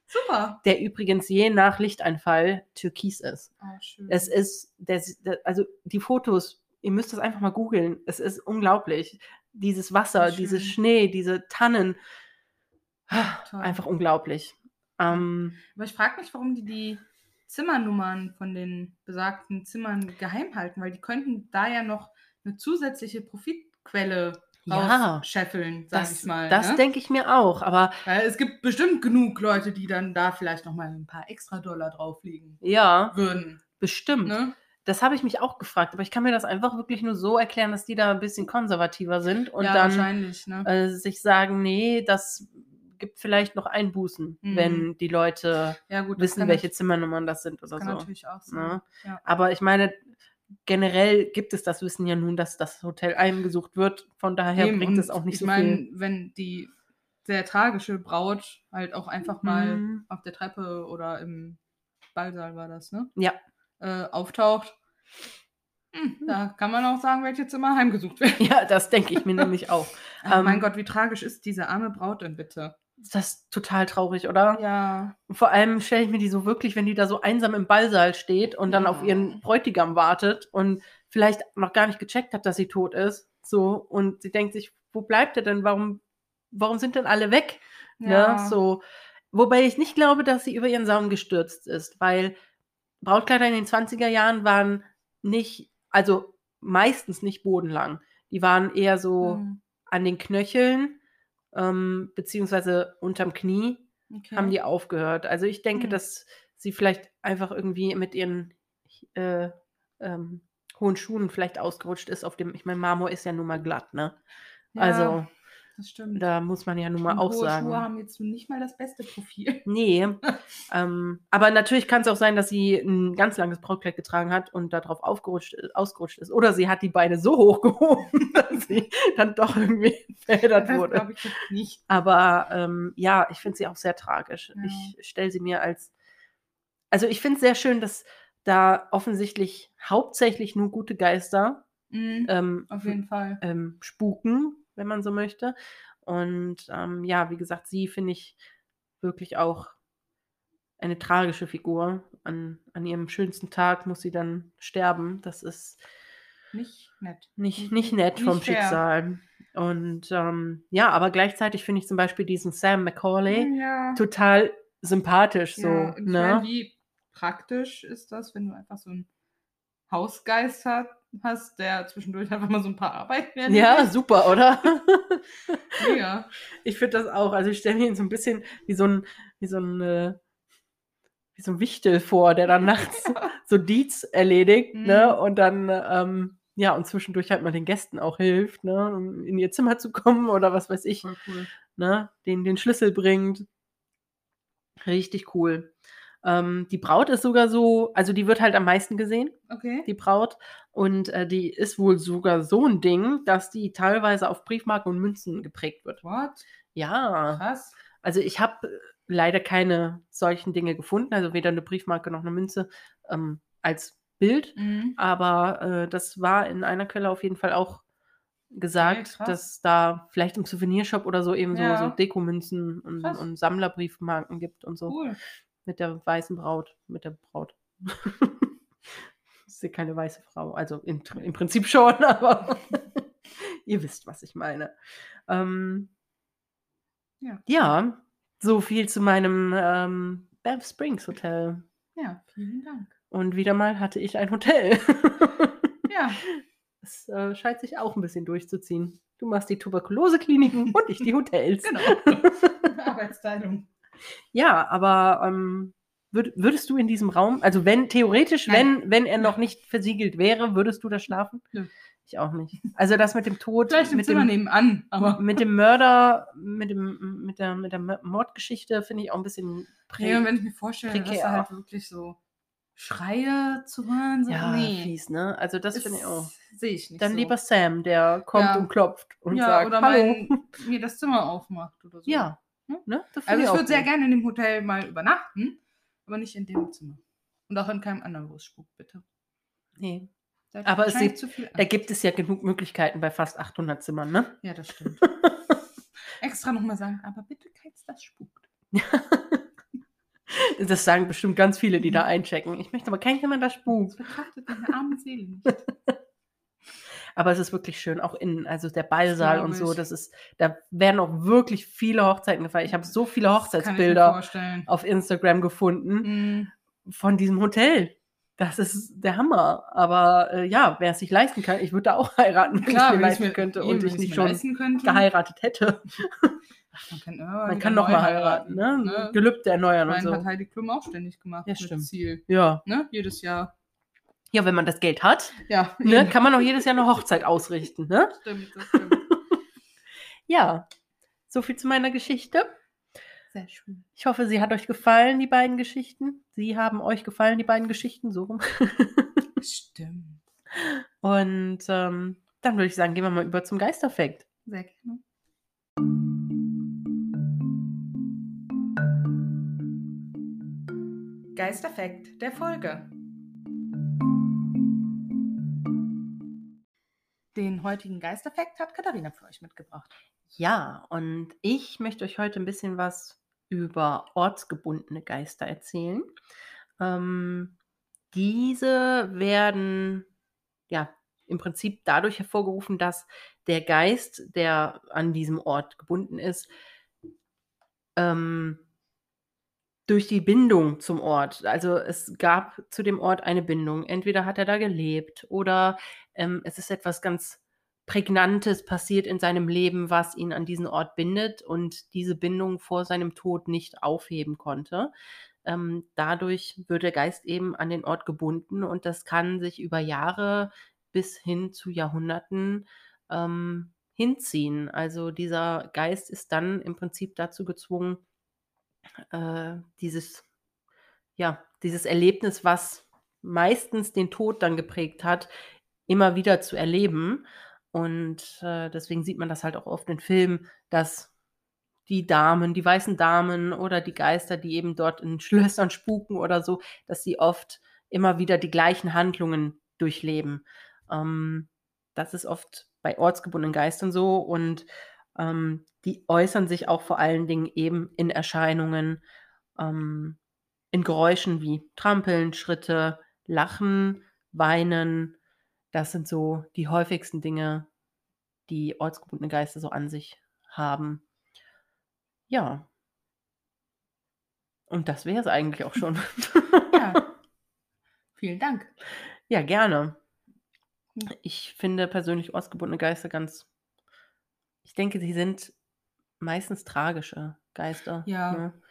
Super. der übrigens je nach Lichteinfall türkis ist. Oh, schön. Es ist, der, der, also die Fotos, ihr müsst das einfach mal googeln. Es ist unglaublich. Dieses Wasser, dieses. Schnee, diese Tannen. Toll. Einfach unglaublich. Ähm, Aber ich frage mich, warum die die Zimmernummern von den besagten Zimmern geheim halten, weil die könnten da ja noch eine zusätzliche Profitquelle Ja, rausscheffeln, sag das ich mal. das ne? denke ich mir auch. Aber Weil es gibt bestimmt genug Leute, die dann da vielleicht noch mal ein paar extra Dollar drauflegen ja, würden. bestimmt. Ne? Das habe ich mich auch gefragt, aber ich kann mir das einfach wirklich nur so erklären, dass die da ein bisschen konservativer sind und ja, dann. Ne? äh, sich sagen, nee, das gibt vielleicht noch Einbußen, Mhm. wenn die Leute ja, gut, wissen, welche nat- Zimmernummern das sind oder kann so. natürlich auch sein. Ne? Ja. Aber ich meine, generell gibt es das Wissen ja nun, dass das Hotel eingesucht wird. Von daher Eben, bringt es auch nicht ich so meine, viel. wenn die sehr tragische Braut halt auch einfach mal Mhm. auf der Treppe oder im Ballsaal war das, ne? Ja. Äh, auftaucht. Hm, da kann man auch sagen, welche Zimmer heimgesucht werden. Ja, das denke ich mir nämlich auch. Ach, Ähm, mein Gott, wie tragisch ist diese arme Braut denn bitte? Das ist total traurig, oder? Ja. Vor allem stelle ich mir die so wirklich, wenn die da so einsam im Ballsaal steht und dann auf ihren Bräutigam wartet und vielleicht noch gar nicht gecheckt hat, dass sie tot ist. So, und sie denkt sich, wo bleibt er denn? Warum, warum sind denn alle weg? ja. Ne? So. Wobei ich nicht glaube, dass sie über ihren Saum gestürzt ist, weil Brautkleider in den 20er Jahren waren nicht, also meistens nicht bodenlang. Die waren eher so Hm, an den Knöcheln, ähm, beziehungsweise unterm Knie okay. haben die aufgehört. Also ich denke, Hm. dass sie vielleicht einfach irgendwie mit ihren äh, ähm, hohen Schuhen vielleicht ausgerutscht ist auf dem, ich meine, Marmor ist ja nun mal glatt, ne? Ja, Also das stimmt. da muss man ja nun mal Und auch hohe sagen. Schuhe haben jetzt nicht mal das beste Profil. Nee. ähm, aber natürlich kann es auch sein, dass sie ein ganz langes Brautkleid getragen hat und darauf aufgerutscht, ausgerutscht ist. Oder sie hat die Beine so hoch gehoben, dass sie dann doch irgendwie verheddert Das wurde. glaube ich nicht. Aber ähm, ja, ich finde sie auch sehr tragisch. Ja. Ich stelle sie mir als. Also ich finde es sehr schön, dass da offensichtlich hauptsächlich nur gute Geister Mhm, ähm, auf jeden Fall. ähm, spuken, wenn man so möchte. Und ähm, ja, wie gesagt, sie finde ich wirklich auch eine tragische Figur. An, an ihrem schönsten Tag muss sie dann sterben. Das ist Nicht nett. nicht, nicht nett vom Nicht fair. Schicksal. Und ähm, ja, aber gleichzeitig finde ich zum Beispiel diesen Sam Macaulay Ja. total sympathisch. So, ja, ich ne? meine, wie praktisch ist das, wenn du einfach so einen Hausgeist hat, hast, der zwischendurch einfach mal so ein paar Arbeiten Ja, super, oder? Mega. ich finde das auch. Also ich stelle mir ihn so ein bisschen wie so ein, wie so ein, äh, wie so ein Wichtel vor, der dann nachts so Deeds erledigt, Mhm. ne? Und dann, ähm, ja, und zwischendurch halt mal den Gästen auch hilft, ne? Um in ihr Zimmer zu kommen oder was weiß ich, cool. ne? Den den Schlüssel bringt. Richtig cool. Ähm, die Braut ist sogar so, also die wird halt am meisten gesehen, Okay. die Braut. Und äh, die ist wohl sogar so ein Ding, dass die teilweise auf Briefmarken und Münzen geprägt wird. What? Ja, Krass. also ich habe leider keine solchen Dinge gefunden, also weder eine Briefmarke noch eine Münze ähm, als Bild. Mhm. Aber äh, das war in einer Quelle auf jeden Fall auch gesagt, krass. dass da vielleicht im Souvenirshop oder so eben so, Ja. so Dekomünzen und, Krass. und Sammlerbriefmarken gibt und so. Cool. Mit der weißen Braut. Mit der Braut. ist ja keine weiße Frau. Also im, im Prinzip schon, aber ihr wisst, was ich meine. Ähm, Ja. ja, so viel zu meinem ähm, Banff Springs Hotel. Ja, vielen Dank. Und wieder mal hatte ich ein Hotel. Ja, Es äh, scheint sich auch ein bisschen durchzuziehen. Du machst die Tuberkulosekliniken und ich die Hotels. genau. Arbeitsteilung. Ja, aber ähm, würd, würdest du in diesem Raum, also wenn theoretisch, Nein. wenn, wenn er noch nicht versiegelt wäre, würdest du da schlafen? Nö. Ich auch nicht. Also das mit dem Tod, Vielleicht im mit Zimmer dem, nebenan, aber. mit dem Mörder, mit, dem, mit, der, mit der Mordgeschichte finde ich auch ein bisschen Nee, und wenn ich mir vorstelle, dass da halt wirklich so Schreie zu hören sind, Ja, nee. fies, ne? Also das finde ich auch. Sehe ich nicht Dann so. lieber Sam, der kommt Ja. und klopft und ja, sagt, oder hallo. mein, mir das Zimmer aufmacht oder so. Ja? Ne? Das Also ich würde sehr gerne in dem Hotel mal übernachten, aber nicht in dem Zimmer. Und auch in keinem anderen, wo es spukt, bitte. Nee. Da Aber es sieht- zu viel Da gibt es ja genug Möglichkeiten bei fast 800 Zimmern, ne? Ja, das stimmt. Extra nochmal sagen, aber bitte keins, das spukt. Das sagen bestimmt ganz viele, die da einchecken. Ich möchte aber kein Zimmer, das Das spukt. betrachtet meine arme Seele nicht. Aber es ist wirklich schön, auch innen, also der Ballsaal und so, das ist, da werden auch wirklich viele Hochzeiten gefeiert. Ich habe so viele mir Hochzeitsbilder auf Instagram gefunden Mhm. von diesem Hotel. Das ist der Hammer. Aber äh, ja, wer es sich leisten kann, ich würde da auch heiraten, wenn Klar, ich mir wenn leisten mir- könnte und ich nicht mir schon geheiratet hätte. Ach, man kann, ja, Man kann noch neu mal heiraten, ne? ne? Gelübde erneuern und Mein so. hat Heidi Klum auch ständig gemacht. Ja, stimmt. Ziel. Ja. Ne? Jedes Jahr. Ja, wenn man das Geld hat, Ja, ne, kann man auch jedes Jahr eine Hochzeit ausrichten. Ne? Das stimmt, das stimmt. Ja, so viel zu meiner Geschichte. Sehr schön. Ich hoffe, sie hat euch gefallen, die beiden Geschichten. Sie haben euch gefallen, die beiden Geschichten, so rum. Stimmt. Und ähm, dann würde ich sagen, gehen wir mal über zum Geisterfakt. Sehr gerne. Geisterfakt der Folge. Den heutigen Geisterfakt hat Katharina für euch mitgebracht. Ja, und ich möchte euch heute ein bisschen was über ortsgebundene Geister erzählen. Ähm, diese werden ja im Prinzip dadurch hervorgerufen, dass der Geist, der an diesem Ort gebunden ist, ähm, durch die Bindung zum Ort, also es gab zu dem Ort eine Bindung, entweder hat er da gelebt oder ähm, es ist etwas ganz Prägnantes passiert in seinem Leben, was ihn an diesen Ort bindet und diese Bindung vor seinem Tod nicht aufheben konnte. Ähm, dadurch wird der Geist eben an den Ort gebunden und das kann sich über Jahre bis hin zu Jahrhunderten ähm, hinziehen. Also dieser Geist ist dann im Prinzip dazu gezwungen, äh, dieses, ja, dieses Erlebnis, was meistens den Tod dann geprägt hat, immer wieder zu erleben. Und äh, deswegen sieht man das halt auch oft in Filmen, dass die Damen, die weißen Damen oder die Geister, die eben dort in Schlössern spuken oder so, dass sie oft immer wieder die gleichen Handlungen durchleben. Ähm, das ist oft bei ortsgebundenen Geistern so und ähm, die äußern sich auch vor allen Dingen eben in Erscheinungen, ähm, in Geräuschen wie Trampeln, Schritte, Lachen, Weinen. Das sind so die häufigsten Dinge, die ortsgebundene Geister so an sich haben. Ja. Und das wäre es eigentlich auch schon. Ja. Vielen Dank. ja, gerne. Ich finde persönlich ortsgebundene Geister ganz. Ich denke, sie sind meistens tragische Geister. Ja. Ne?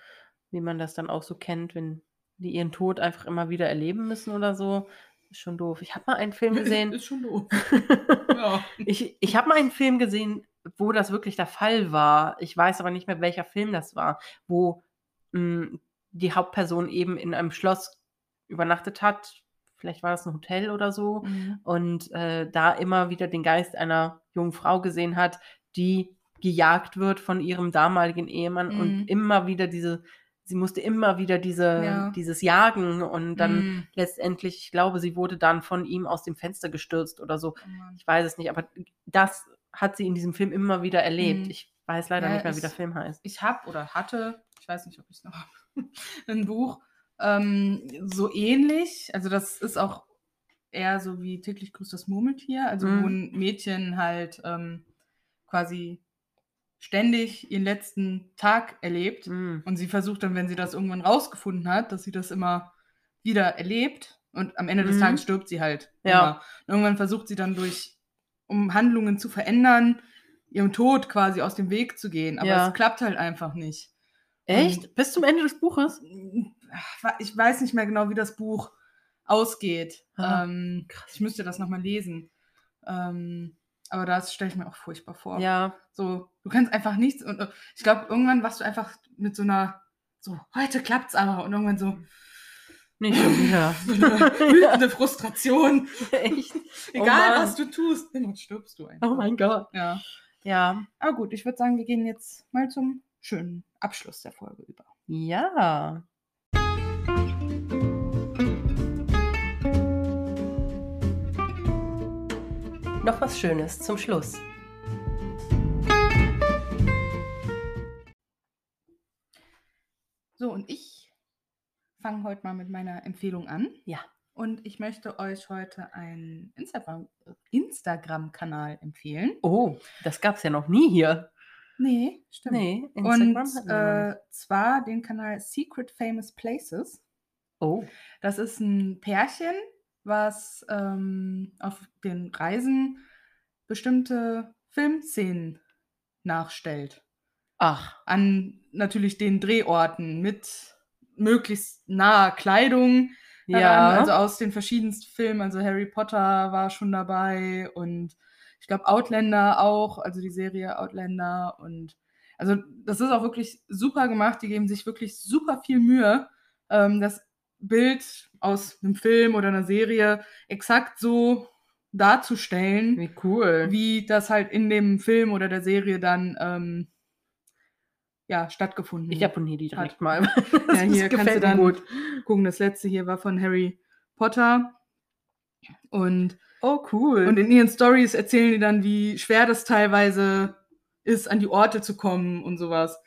Wie man das dann auch so kennt, wenn die ihren Tod einfach immer wieder erleben müssen oder so. Ist schon doof. Ich habe mal einen Film gesehen. Ist schon doof. Ja. Ich, ich habe mal einen Film gesehen, wo das wirklich der Fall war. Ich weiß aber nicht mehr, welcher Film das war, wo mh, die Hauptperson eben in einem Schloss übernachtet hat. Vielleicht war das ein Hotel oder so. Mhm. Und äh, da immer wieder den Geist einer jungen Frau gesehen hat, die gejagt wird von ihrem damaligen Ehemann Mhm. und immer wieder diese, sie musste immer wieder diese, Ja. dieses Jagen und dann Mhm. letztendlich, ich glaube, sie wurde dann von ihm aus dem Fenster gestürzt oder so. Mann. Ich weiß es nicht, aber das hat sie in diesem Film immer wieder erlebt. Mhm. Ich weiß leider Ja, nicht mehr, wie ich- der Film heißt. ich habe oder hatte, ich weiß nicht, ob ich es noch habe, ein Buch ähm, so ähnlich. Also das ist auch eher so wie täglich grüßt das Murmeltier, also Mhm. wo ein Mädchen halt ähm, quasi ständig ihren letzten Tag erlebt Mm. und sie versucht dann, wenn sie das irgendwann rausgefunden hat, dass sie das immer wieder erlebt und am Ende des Mhm. Tages stirbt sie halt. Ja. Und irgendwann versucht sie dann durch, um Handlungen zu verändern, ihrem Tod quasi aus dem Weg zu gehen. Aber Ja. es klappt halt einfach nicht. Echt? Bis zum Ende des Buches? Ich weiß nicht mehr genau, wie das Buch ausgeht. Ah, ähm, ich müsste das nochmal lesen. Ähm, aber das stelle ich mir auch furchtbar vor. Ja. So, du kannst einfach nichts. Und äh, ich glaube, irgendwann warst du einfach mit so einer, so, heute klappt's aber. Und irgendwann so, Nicht schon wieder. wütende Frustration. Echt? Egal, Mann. was du tust, dann stirbst du einfach. Oh mein Gott. Ja. Ja. Aber gut, ich würde sagen, wir gehen jetzt mal zum schönen Abschluss der Folge über. Ja. Noch was Schönes zum Schluss. So, und ich fange heute mal mit meiner Empfehlung an. Ja. Und ich möchte euch heute einen Instagram- Instagram-Kanal empfehlen. Oh, das gab's ja noch nie hier. Nee, stimmt. Nee, Und wir noch äh, zwar den Kanal Secret Famous Places. Oh. Das ist ein Pärchen, was ähm, auf den Reisen bestimmte Filmszenen nachstellt. Ach. An natürlich den Drehorten mit möglichst naher Kleidung. Ja. Daran, also aus den verschiedensten Filmen. Also Harry Potter war schon dabei und ich glaube Outlander auch, also die Serie Outlander. Und also das ist auch wirklich super gemacht. Die geben sich wirklich super viel Mühe, ähm, das Bild aus einem Film oder einer Serie exakt so darzustellen, Wie cool. wie das halt in dem Film oder der Serie dann ähm, ja, stattgefunden ich abonniere die direkt Hat- mal. Ja, hier kannst du dann gucken. Das letzte hier war von Harry Potter. Und, Oh, cool. und in ihren Stories erzählen die dann, wie schwer das teilweise ist, an die Orte zu kommen und sowas.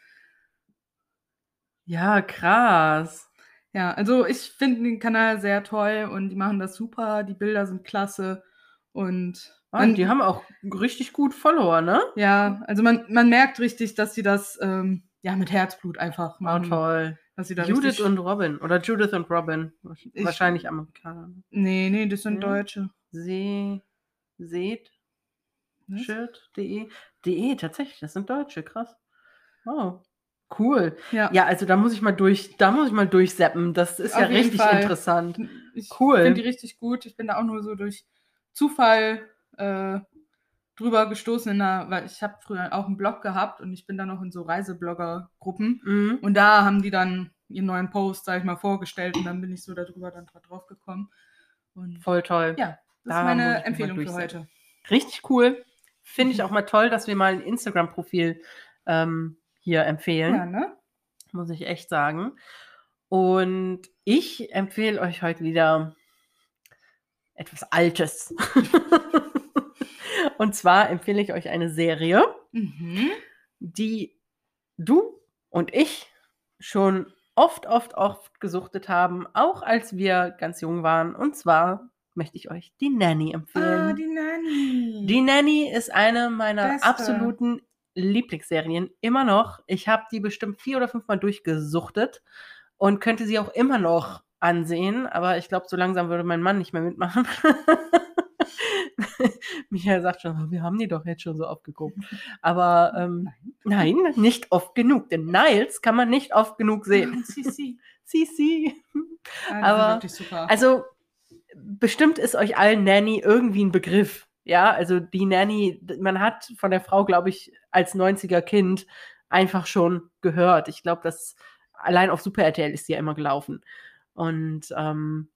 ja, krass. Ja, also ich finde den Kanal sehr toll und die machen das super. Die Bilder sind klasse. Und Ah, man, die haben auch richtig gut Follower, ne? ja, also man, man merkt richtig, dass sie das ähm, ja mit Herzblut einfach Oh, machen. toll. Dass sie da Judith und Robin. Oder Judith und Robin. Ich- Wahrscheinlich Amerikaner. Nee, nee, das sind Ja. Deutsche. See, seht, Was? shirt.de. De, tatsächlich, das sind Deutsche, krass. Oh, cool. Ja. Ja, also da muss ich mal durch, da muss ich mal durchseppen. Das ist ja Auf jeden richtig Fall. interessant. Ich Cool. finde die richtig gut. Ich bin da auch nur so durch Zufall äh, drüber gestoßen, in einer, weil ich habe früher auch einen Blog gehabt und ich bin da noch in so Reiseblogger-Gruppen. Mhm. Und da haben die dann ihren neuen Post, sag ich mal, vorgestellt und dann bin ich so darüber dann drauf gekommen. Und Voll toll. ja, das Da ist ich meine Empfehlung für heute. Richtig cool. Finde ich auch mal toll, dass wir mal ein Instagram-Profil ähm, hier empfehlen. Ja, ne? muss ich echt sagen. Und ich empfehle euch heute wieder etwas Altes. Und zwar empfehle ich euch eine Serie, Mhm. die du und ich schon oft, oft, oft gesuchtet haben, auch als wir ganz jung waren. Und zwar möchte ich euch die Nanny empfehlen. Ah, die Nanny. Die Nanny ist eine meiner Beste. absoluten Lieblingsserien. Immer noch. Ich habe die bestimmt vier oder fünfmal durchgesuchtet und könnte sie auch immer noch ansehen. Aber ich glaube, so langsam würde mein Mann nicht mehr mitmachen. Michael sagt schon, "Oh, wir haben die doch jetzt schon so oft geguckt. Aber ähm, nein, nicht oft genug. Denn Niles kann man nicht oft genug sehen. Sisi. Sisi. Ah, Aber-. Also, bestimmt ist euch allen Nanny irgendwie ein Begriff. Ja, also die Nanny, man hat von der Frau, glaube ich, als 90er Kind einfach schon gehört. Ich glaube, dass allein auf Super RTL ist sie ja immer gelaufen. Und ähm,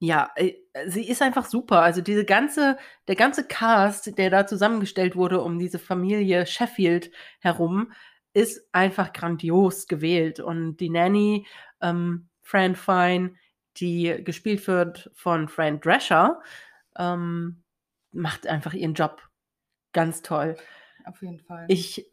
ja, äh, sie ist einfach super. Also diese ganze, der ganze Cast, der da zusammengestellt wurde um diese Familie Sheffield herum, ist einfach grandios gewählt. Und die Nanny, ähm, Fran Fine, die gespielt wird von Fran Drescher, ähm, macht einfach ihren Job ganz toll. Auf jeden Fall. Ich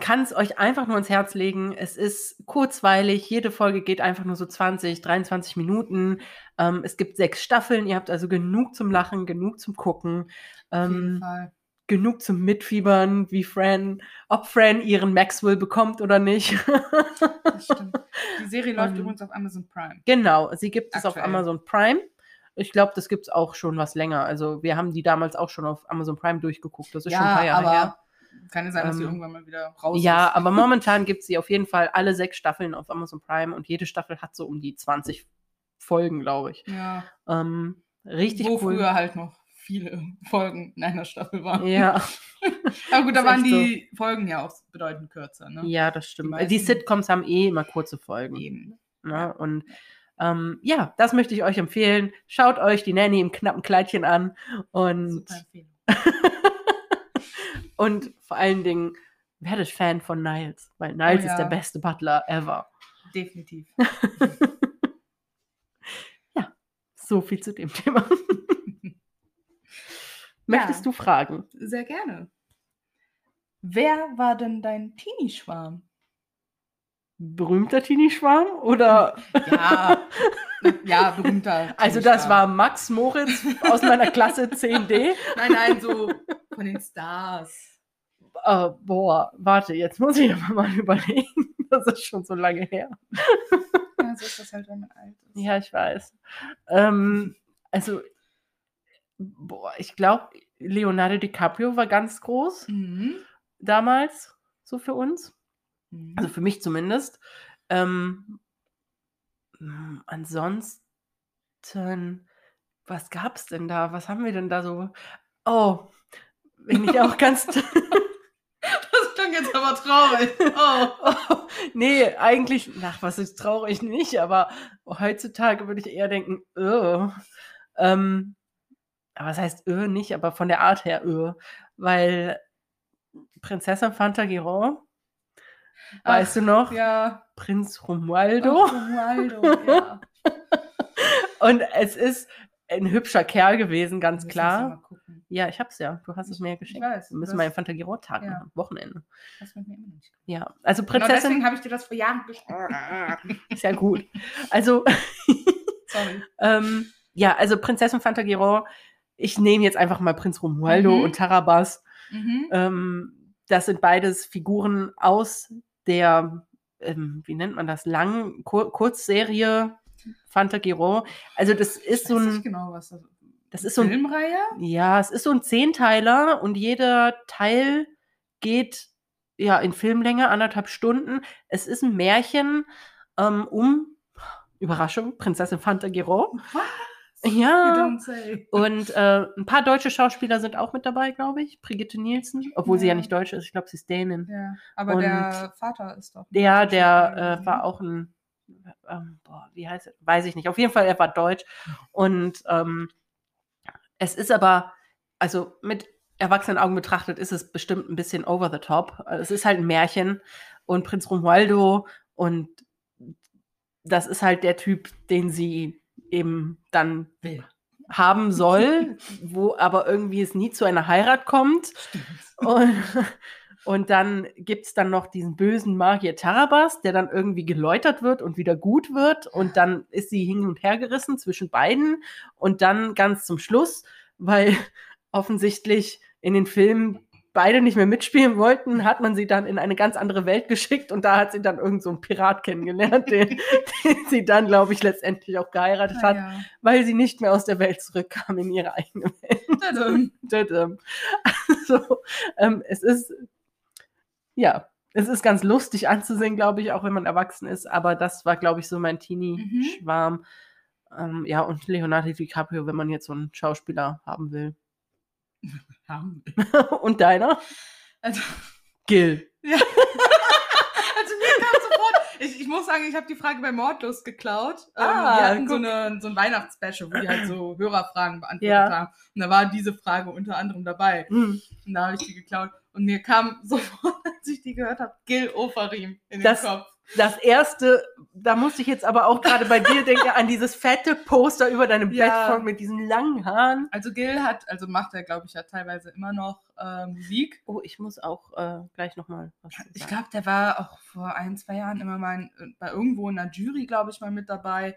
kann es euch einfach nur ins Herz legen. Es ist kurzweilig. Jede Folge geht einfach nur so 20, 23 Minuten. Ähm, es gibt sechs Staffeln. Ihr habt also genug zum Lachen, genug zum Gucken, Auf jeden ähm, Fall. genug zum Mitfiebern, wie Fran, ob Fran ihren Maxwell bekommt oder nicht. Das stimmt. Die Serie läuft Und- übrigens auf Amazon Prime. Genau, sie gibt es auf Aktuell. Amazon Prime. Ich glaube, das gibt es auch schon was länger. Also wir haben die damals auch schon auf Amazon Prime durchgeguckt. Das ist schon ein paar Jahre aber her. kann es sein, dass sie Ähm, irgendwann mal wieder raus Ja, ist. aber momentan gibt es sie auf jeden Fall alle sechs Staffeln auf Amazon Prime und jede Staffel hat so um die 20 Folgen, glaube ich. Ja, Ähm, richtig wo cool. früher halt noch viele Folgen in einer Staffel waren. Ja. Aber gut, da waren echt so. die Folgen ja auch bedeutend kürzer, ne? Ja, das stimmt. meisten- Die Sitcoms haben eh immer kurze Folgen. Eben. Ne? Und ähm, ja, das möchte ich euch empfehlen. Schaut euch die Nanny im knappen Kleidchen an und, und vor allen Dingen werdet Fan von Niles, weil Niles Oh ist der ja. beste Butler ever. Definitiv. So viel zu dem Thema. Möchtest du fragen? Sehr gerne. Wer war denn dein Teenie-Schwarm? Berühmter Teenie-Schwarm oder? Ja, ja, berühmter. Also das war Max Moritz aus meiner Klasse 10D. Nein, nein, so von den Stars. Äh, boah, warte, jetzt muss ich aber mal überlegen. Das ist schon so lange her. Ja, so ist das halt, wenn man alt ist. Ja, ich weiß. Ähm, also, boah, ich glaube, Leonardo DiCaprio war ganz groß Mhm. damals, so für uns. Mhm. Also für mich zumindest. Ähm, mh, ansonsten, was gab es denn da? Was haben wir denn da so? Oh, wenn ich auch ganz. das klingt jetzt aber traurig. Oh. Oh, nee, eigentlich, ach, was ist traurig nicht, aber heutzutage würde ich eher denken, öh. Ähm, aber was heißt öh nicht, aber von der Art her öh. Weil Prinzessin Fantagiron, weißt du noch? Ja. Prinz Romualdo. Ach, Romualdo, ja. Und es ist ein hübscher Kerl gewesen, ganz klar. Ja, ich hab's ja. Du hast es mir Ich geschenkt. weiß. Wir müssen mal einen Fantagiron-Tag Ja. machen, Wochenende. das wird mir immer nicht. Ja, also Genau Prinzessin deswegen habe ich dir das vor Jahren geschenkt. ist ja gut. Also Sorry. Ähm, ja, also Prinzessin Fantagiron, ich nehme jetzt einfach mal Prinz Romualdo Mhm. und Tarabas. Mhm. Ähm, das sind beides Figuren aus der, ähm, wie nennt man das, langen Kur Kurzserie Fantagiron. Also das ist so Weiß ein, nicht genau, was das das ist so ein, Filmreihe? ja, es ist so ein Zehnteiler und jeder Teil geht ja in Filmlänge, anderthalb Stunden. Es ist ein Märchen ähm, um, Überraschung, Prinzessin Fantagiron. Was? Ja. Und äh, ein paar deutsche Schauspieler sind auch mit dabei, glaube ich. Brigitte Nielsen, obwohl sie ja Ja. nicht deutsch ist. Ich glaube, sie ist Dänin. Ja, aber Und der Vater ist doch. Der, der äh, war auch ein, ähm, boah, wie heißt er? Weiß ich nicht. Auf jeden Fall, er war deutsch. Und ähm, es ist aber, also mit erwachsenen Augen betrachtet, ist es bestimmt ein bisschen over the top. Es ist halt ein Märchen und Prinz Romualdo und das ist halt der Typ, den sie eben dann Will. haben soll, wo aber irgendwie es nie zu einer Heirat kommt. Und, und dann gibt es dann noch diesen bösen Magier Tarabas, der dann irgendwie geläutert wird und wieder gut wird. Und dann ist sie hin und her gerissen zwischen beiden. Und dann ganz zum Schluss, weil offensichtlich in den Filmen beide nicht mehr mitspielen wollten, hat man sie dann in eine ganz andere Welt geschickt und da hat sie dann irgend so einen Pirat kennengelernt, den, den sie dann, glaube ich, letztendlich auch geheiratet hat, Ah, ja. weil sie nicht mehr aus der Welt zurückkam in ihre eigene Welt. Also, ähm, es ist, ja, es ist ganz lustig anzusehen, glaube ich, auch wenn man erwachsen ist, aber das war, glaube ich, so mein Teenie-Schwarm. Ähm, ja, und Leonardo DiCaprio, wenn man jetzt so einen Schauspieler haben will. Haben. und deiner? Also, Gil. ja. also mir kam sofort. Ich, ich muss sagen, ich habe die Frage bei Mordlust geklaut. Ähm, Ah, die hatten so, eine, so ein Weihnachtsspecial, wo die halt so Hörerfragen beantwortet Ja. haben. Und da war diese Frage unter anderem dabei. Hm. Und da habe ich die geklaut. Und mir kam sofort, als ich die gehört habe, Gil Ofarim in den Das- Kopf. Das erste, da musste ich jetzt aber auch gerade bei dir denken, an dieses fette Poster über deinem Ja. Bett von mit diesen langen Haaren. Also Gil hat, also macht er, glaube ich, ja teilweise immer noch äh, Musik. Oh, ich muss auch äh, gleich nochmal was zu Ich sagen. glaube, der war auch vor ein, zwei Jahren immer mal in, bei irgendwo in der Jury, glaube ich, mal mit dabei.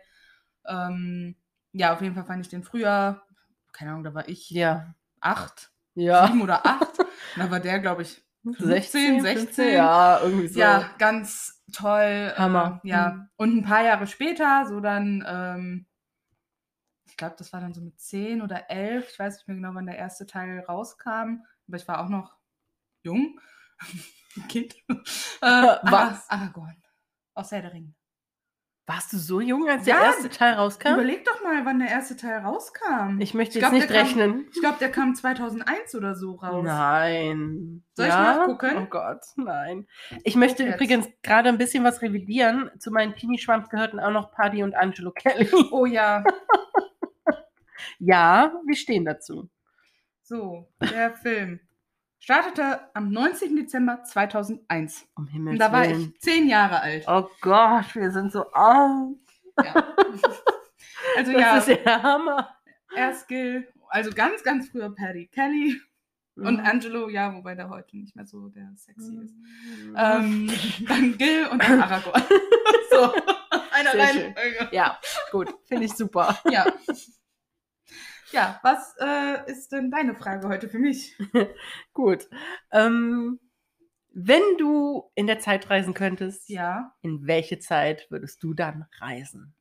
Ähm, ja, auf jeden Fall fand ich den früher, keine Ahnung, da war ich Ja. acht, Ja. sieben oder acht. Da war der, glaube ich, 16, 16, 16, ja, irgendwie so. ja, ganz toll. Hammer. Äh, ja. Mhm. Und ein paar Jahre später, so dann, ähm, ich glaube, das war dann so mit zehn oder elf, ich weiß nicht mehr genau, wann der erste Teil rauskam, aber ich war auch noch jung, ein Kind. äh, Was? Ara- Aragorn aus Herr der Ringe. Warst du so jung, als der Ja, erste Teil rauskam? Überleg doch mal, wann der erste Teil rauskam. Ich möchte Ich jetzt glaub, nicht der kam- rechnen. Ich glaube, der kam 2001 oder so raus. Nein. Soll ich ja? nachgucken? Oh Gott, nein. Ich möchte jetzt. übrigens gerade ein bisschen was revidieren. Zu meinen Teenie-Schwanz gehörten auch noch Paddy und Angelo Kelly. Oh ja. ja, wir stehen dazu. So, der Film startete am 19. Dezember 2001. Um Und Himmels da war Willen. ich zehn Jahre alt. Oh Gott, wir sind so alt. Ja. Also Das ja, ist der Hammer. erst Gil, also ganz, ganz früher Paddy Kelly und Mhm. Angelo, ja, wobei der heute nicht mehr so der sexy ist. Mhm. Ähm, dann Gil und dann Aragorn. so, eine Sehr Reihenfolge. Ja, gut, finde ich super. Ja. Ja, was äh, ist denn deine Frage heute für mich? Gut. Ähm, wenn du in der Zeit reisen könntest, Ja. in welche Zeit würdest du dann reisen?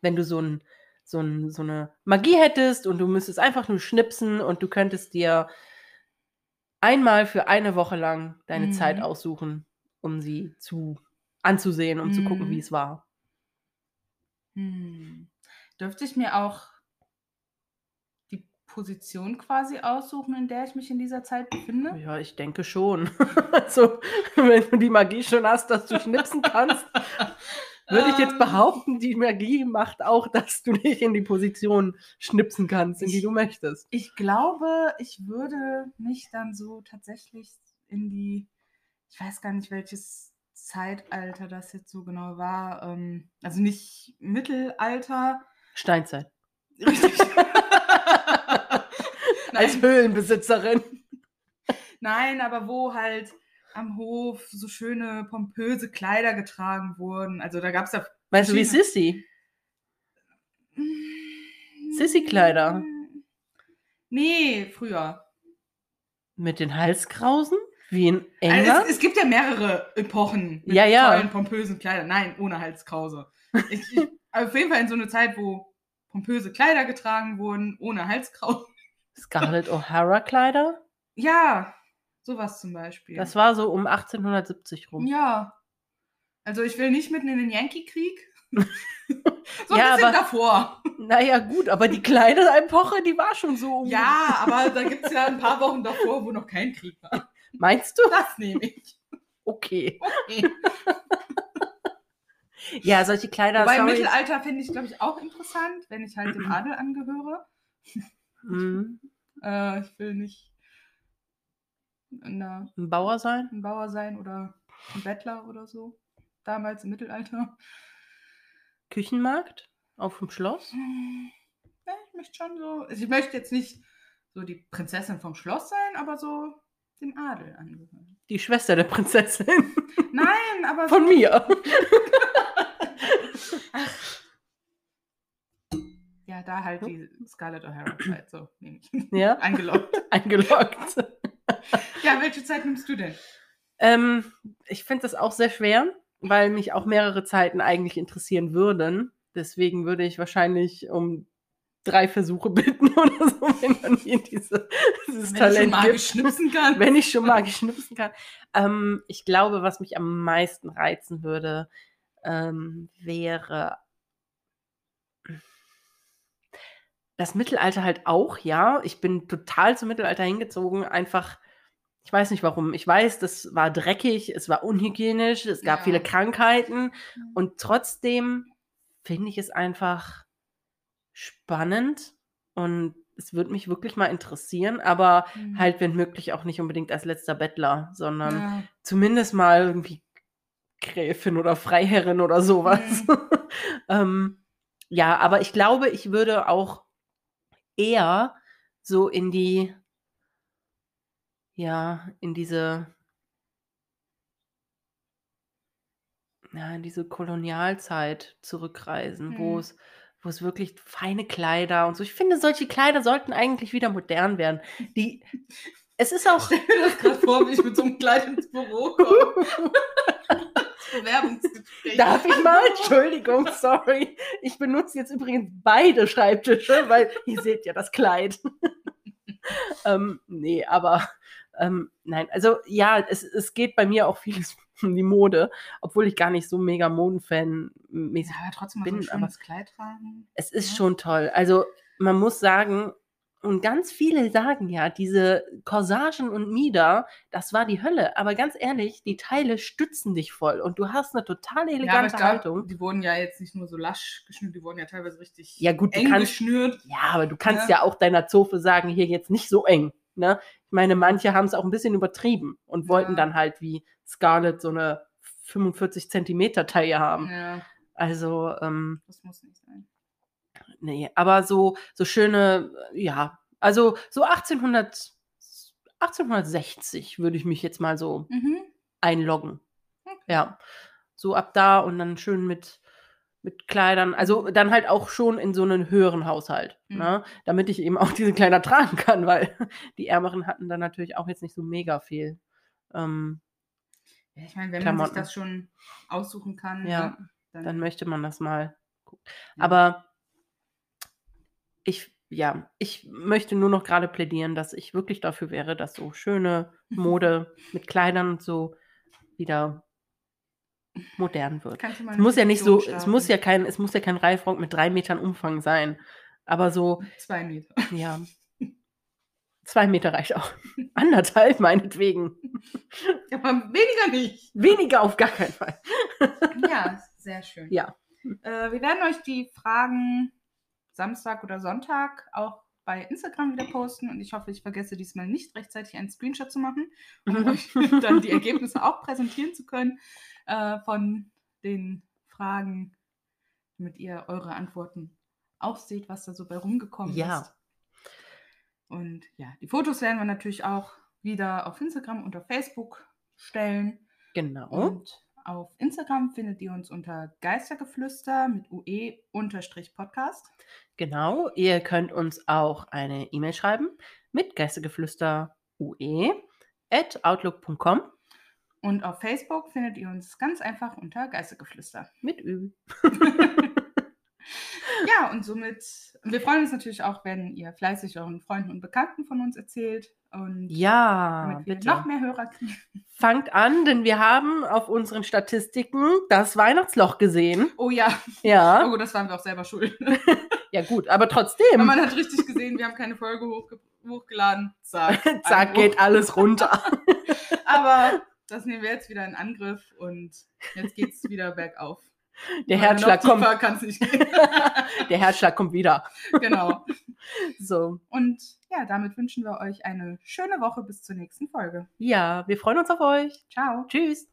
Wenn du so, ein, so, ein, so eine Magie hättest und du müsstest einfach nur schnipsen und du könntest dir einmal für eine Woche lang deine Mhm. Zeit aussuchen, um sie zu anzusehen, um zu gucken, Mhm. wie es war. Hm. Dürfte ich mir auch die Position quasi aussuchen, in der ich mich in dieser Zeit befinde? Ja, ich denke schon. also, wenn du die Magie schon hast, dass du schnipsen kannst, würde ich jetzt Ähm, behaupten, die Magie macht auch, dass du dich in die Position schnipsen kannst, in die Ich- du möchtest. Ich glaube, ich würde mich dann so tatsächlich in die, ich weiß gar nicht, welches Zeitalter das jetzt so genau war. Ähm, also nicht Mittelalter. Steinzeit. Richtig. Als Höhlenbesitzerin. nein, aber wo halt am Hof so schöne, pompöse Kleider getragen wurden. Also da gab es ja. Weißt du, wie Sissy? Sissy-Kleider. Nee, früher. Mit den Halskrausen? Wie in Also England? es, es gibt ja mehrere Epochen mit Ja, ja. tollen, pompösen Kleidern. Nein, ohne Halskrause. Ich, ich, auf jeden Fall in so eine Zeit, wo pompöse Kleider getragen wurden, ohne Halskrause. Scarlett O'Hara-Kleider? Ja, sowas zum Beispiel. Das war so um 1870 rum. ja. Also ich will nicht mitten in den Yankee-Krieg. so ein Ja, bisschen aber- davor. Naja, gut, aber die Kleiderepoche, die war schon so um. Ja, aber da gibt es ja ein paar Wochen davor, wo noch kein Krieg war. Meinst du? Das nehme ich. Okay. Okay. Ja, solche Kleider. Sorry. Mittelalter finde ich, glaube ich, auch interessant, wenn ich halt dem Adel angehöre. Mhm. Äh, ich will nicht in der, Ein Bauer sein? ein Bauer sein oder ein Bettler oder so. Damals im Mittelalter. Küchenmarkt? Auf dem Schloss? Ja, ich möchte schon so. Also ich möchte jetzt nicht so die Prinzessin vom Schloss sein, aber so dem Adel angehören. Die Schwester der Prinzessin. Nein, aber Von so, mir. Ja, da halt die Scarlett O'Hara Zeit, so nehme ich. Ja, Eingeloggt. eingeloggt. Ja, welche Zeit nimmst du denn? Ähm, ich finde das auch sehr schwer, weil mich auch mehrere Zeiten eigentlich interessieren würden. Deswegen würde ich wahrscheinlich um drei Versuche bitten oder so, wenn man mir diese, dieses Wenn Talent du schon magisch gibt. schnipsen kannst. wenn ich schon magisch schnipsen kann. Ähm, ich glaube, was mich am meisten reizen würde, ähm, wäre das Mittelalter halt auch, ja. Ich bin total zum Mittelalter hingezogen, einfach, ich weiß nicht warum. Ich weiß, das war dreckig, es war unhygienisch, es gab Ja. viele Krankheiten und trotzdem finde ich es einfach spannend und es würde mich wirklich mal interessieren, aber Mhm. halt, wenn möglich, auch nicht unbedingt als letzter Bettler, sondern Ja. zumindest mal irgendwie Gräfin oder Freiherrin oder sowas. Mhm. ähm, ja, aber ich glaube, ich würde auch eher so in die, ja, in diese, ja, in diese Kolonialzeit zurückreisen, wo Mhm. es wo es wirklich feine Kleider und so. Ich finde, solche Kleider sollten eigentlich wieder modern werden. Die, es ist auch, Stell mir das gerade vor, wie ich mit so einem Kleid ins Büro komme. Bewerbungsgespräch. Darf ich mal? Entschuldigung, sorry. Ich benutze jetzt übrigens beide Schreibtische, weil ihr seht ja das Kleid. ähm, nee, aber Ähm, nein, also ja, es, es geht bei mir auch vieles um die Mode, obwohl ich gar nicht so mega Modenfan mäßig Ja, aber trotzdem bin, so ein schönes aber- Kleid tragen. Es ist Ja. schon toll. Also man muss sagen, und ganz viele sagen ja, diese Corsagen und Mieder, das war die Hölle. Aber ganz ehrlich, die Teile stützen dich voll und du hast eine total Ja, elegante ich glaub, Haltung. die wurden ja jetzt nicht nur so lasch geschnürt, die wurden ja teilweise richtig Ja, gut, du eng kannst- geschnürt. Ja, aber du kannst Ja. ja, auch deiner Zofe sagen, hier jetzt nicht so eng. Ne? Ich meine, manche haben es auch ein bisschen übertrieben und wollten Ja. dann halt wie Scarlett so eine 45 Zentimeter Taille haben. Ja, Also, ähm, das muss nicht sein. Nee, aber so, so schöne, äh, ja, also so 1800, 1860 würde ich mich jetzt mal so Mhm. einloggen. Ja, so ab da und dann schön mit, mit Kleidern, also dann halt auch schon in so einen höheren Haushalt, Mhm. ne? damit ich eben auch diese Kleider tragen kann, weil die Ärmeren hatten dann natürlich auch jetzt nicht so mega viel. Ähm, Ja, ich meine, wenn man sich Klamotten. das schon aussuchen kann, Ja, ne, dann, dann möchte man das mal. gucken. Ja. Aber ich, ja, ich möchte nur noch gerade plädieren, dass ich wirklich dafür wäre, dass so schöne Mode mit Kleidern und so wieder modern wird. Es muss ja nicht so, Petition es muss ja starten. kein, es muss ja kein Reifrock mit drei Metern Umfang sein. Aber so, Zwei Meter. ja. Zwei Meter reicht auch. Anderthalb meinetwegen. Ja, aber weniger nicht. Weniger auf gar keinen Fall. Ja, sehr schön. Ja. Äh, wir werden euch die Fragen Samstag oder Sonntag auch bei Instagram wieder posten und ich hoffe, ich vergesse diesmal nicht rechtzeitig einen Screenshot zu machen, um euch dann die Ergebnisse auch präsentieren zu können äh, von den Fragen, damit ihr eure Antworten auch seht, was da so bei rumgekommen Ja. ist. Und ja, die Fotos werden wir natürlich auch wieder auf Instagram und auf Facebook stellen. Genau. Und auf Instagram findet ihr uns unter Geistergeflüster mit UE unterstrich Podcast. Genau, ihr könnt uns auch eine E-Mail schreiben mit geistegeflüsterue at outlook.com Und auf Facebook findet ihr uns ganz einfach unter Geistergeflüster. mit Ü. Ja, und somit, wir freuen uns natürlich auch, wenn ihr fleißig euren Freunden und Bekannten von uns erzählt. Und Ja, damit wir bitte. noch mehr Hörer kriegen. Fangt an, denn wir haben auf unseren Statistiken das Weihnachtsloch gesehen. Oh ja, Ja, oh, das waren wir auch selber schuld. ja gut, aber Aber trotzdem, man hat richtig gesehen, wir haben keine Folge hochge hochgeladen. Zack, zack, geht alles runter. Aber das nehmen wir jetzt wieder in Angriff und jetzt geht es wieder bergauf. Der Weil Herzschlag kommt, kann's nicht gehen. der Herzschlag kommt wieder. genau. So, Und ja, damit wünschen wir euch eine schöne Woche bis zur nächsten Folge. ja, wir freuen uns auf euch. Ciao. Tschüss.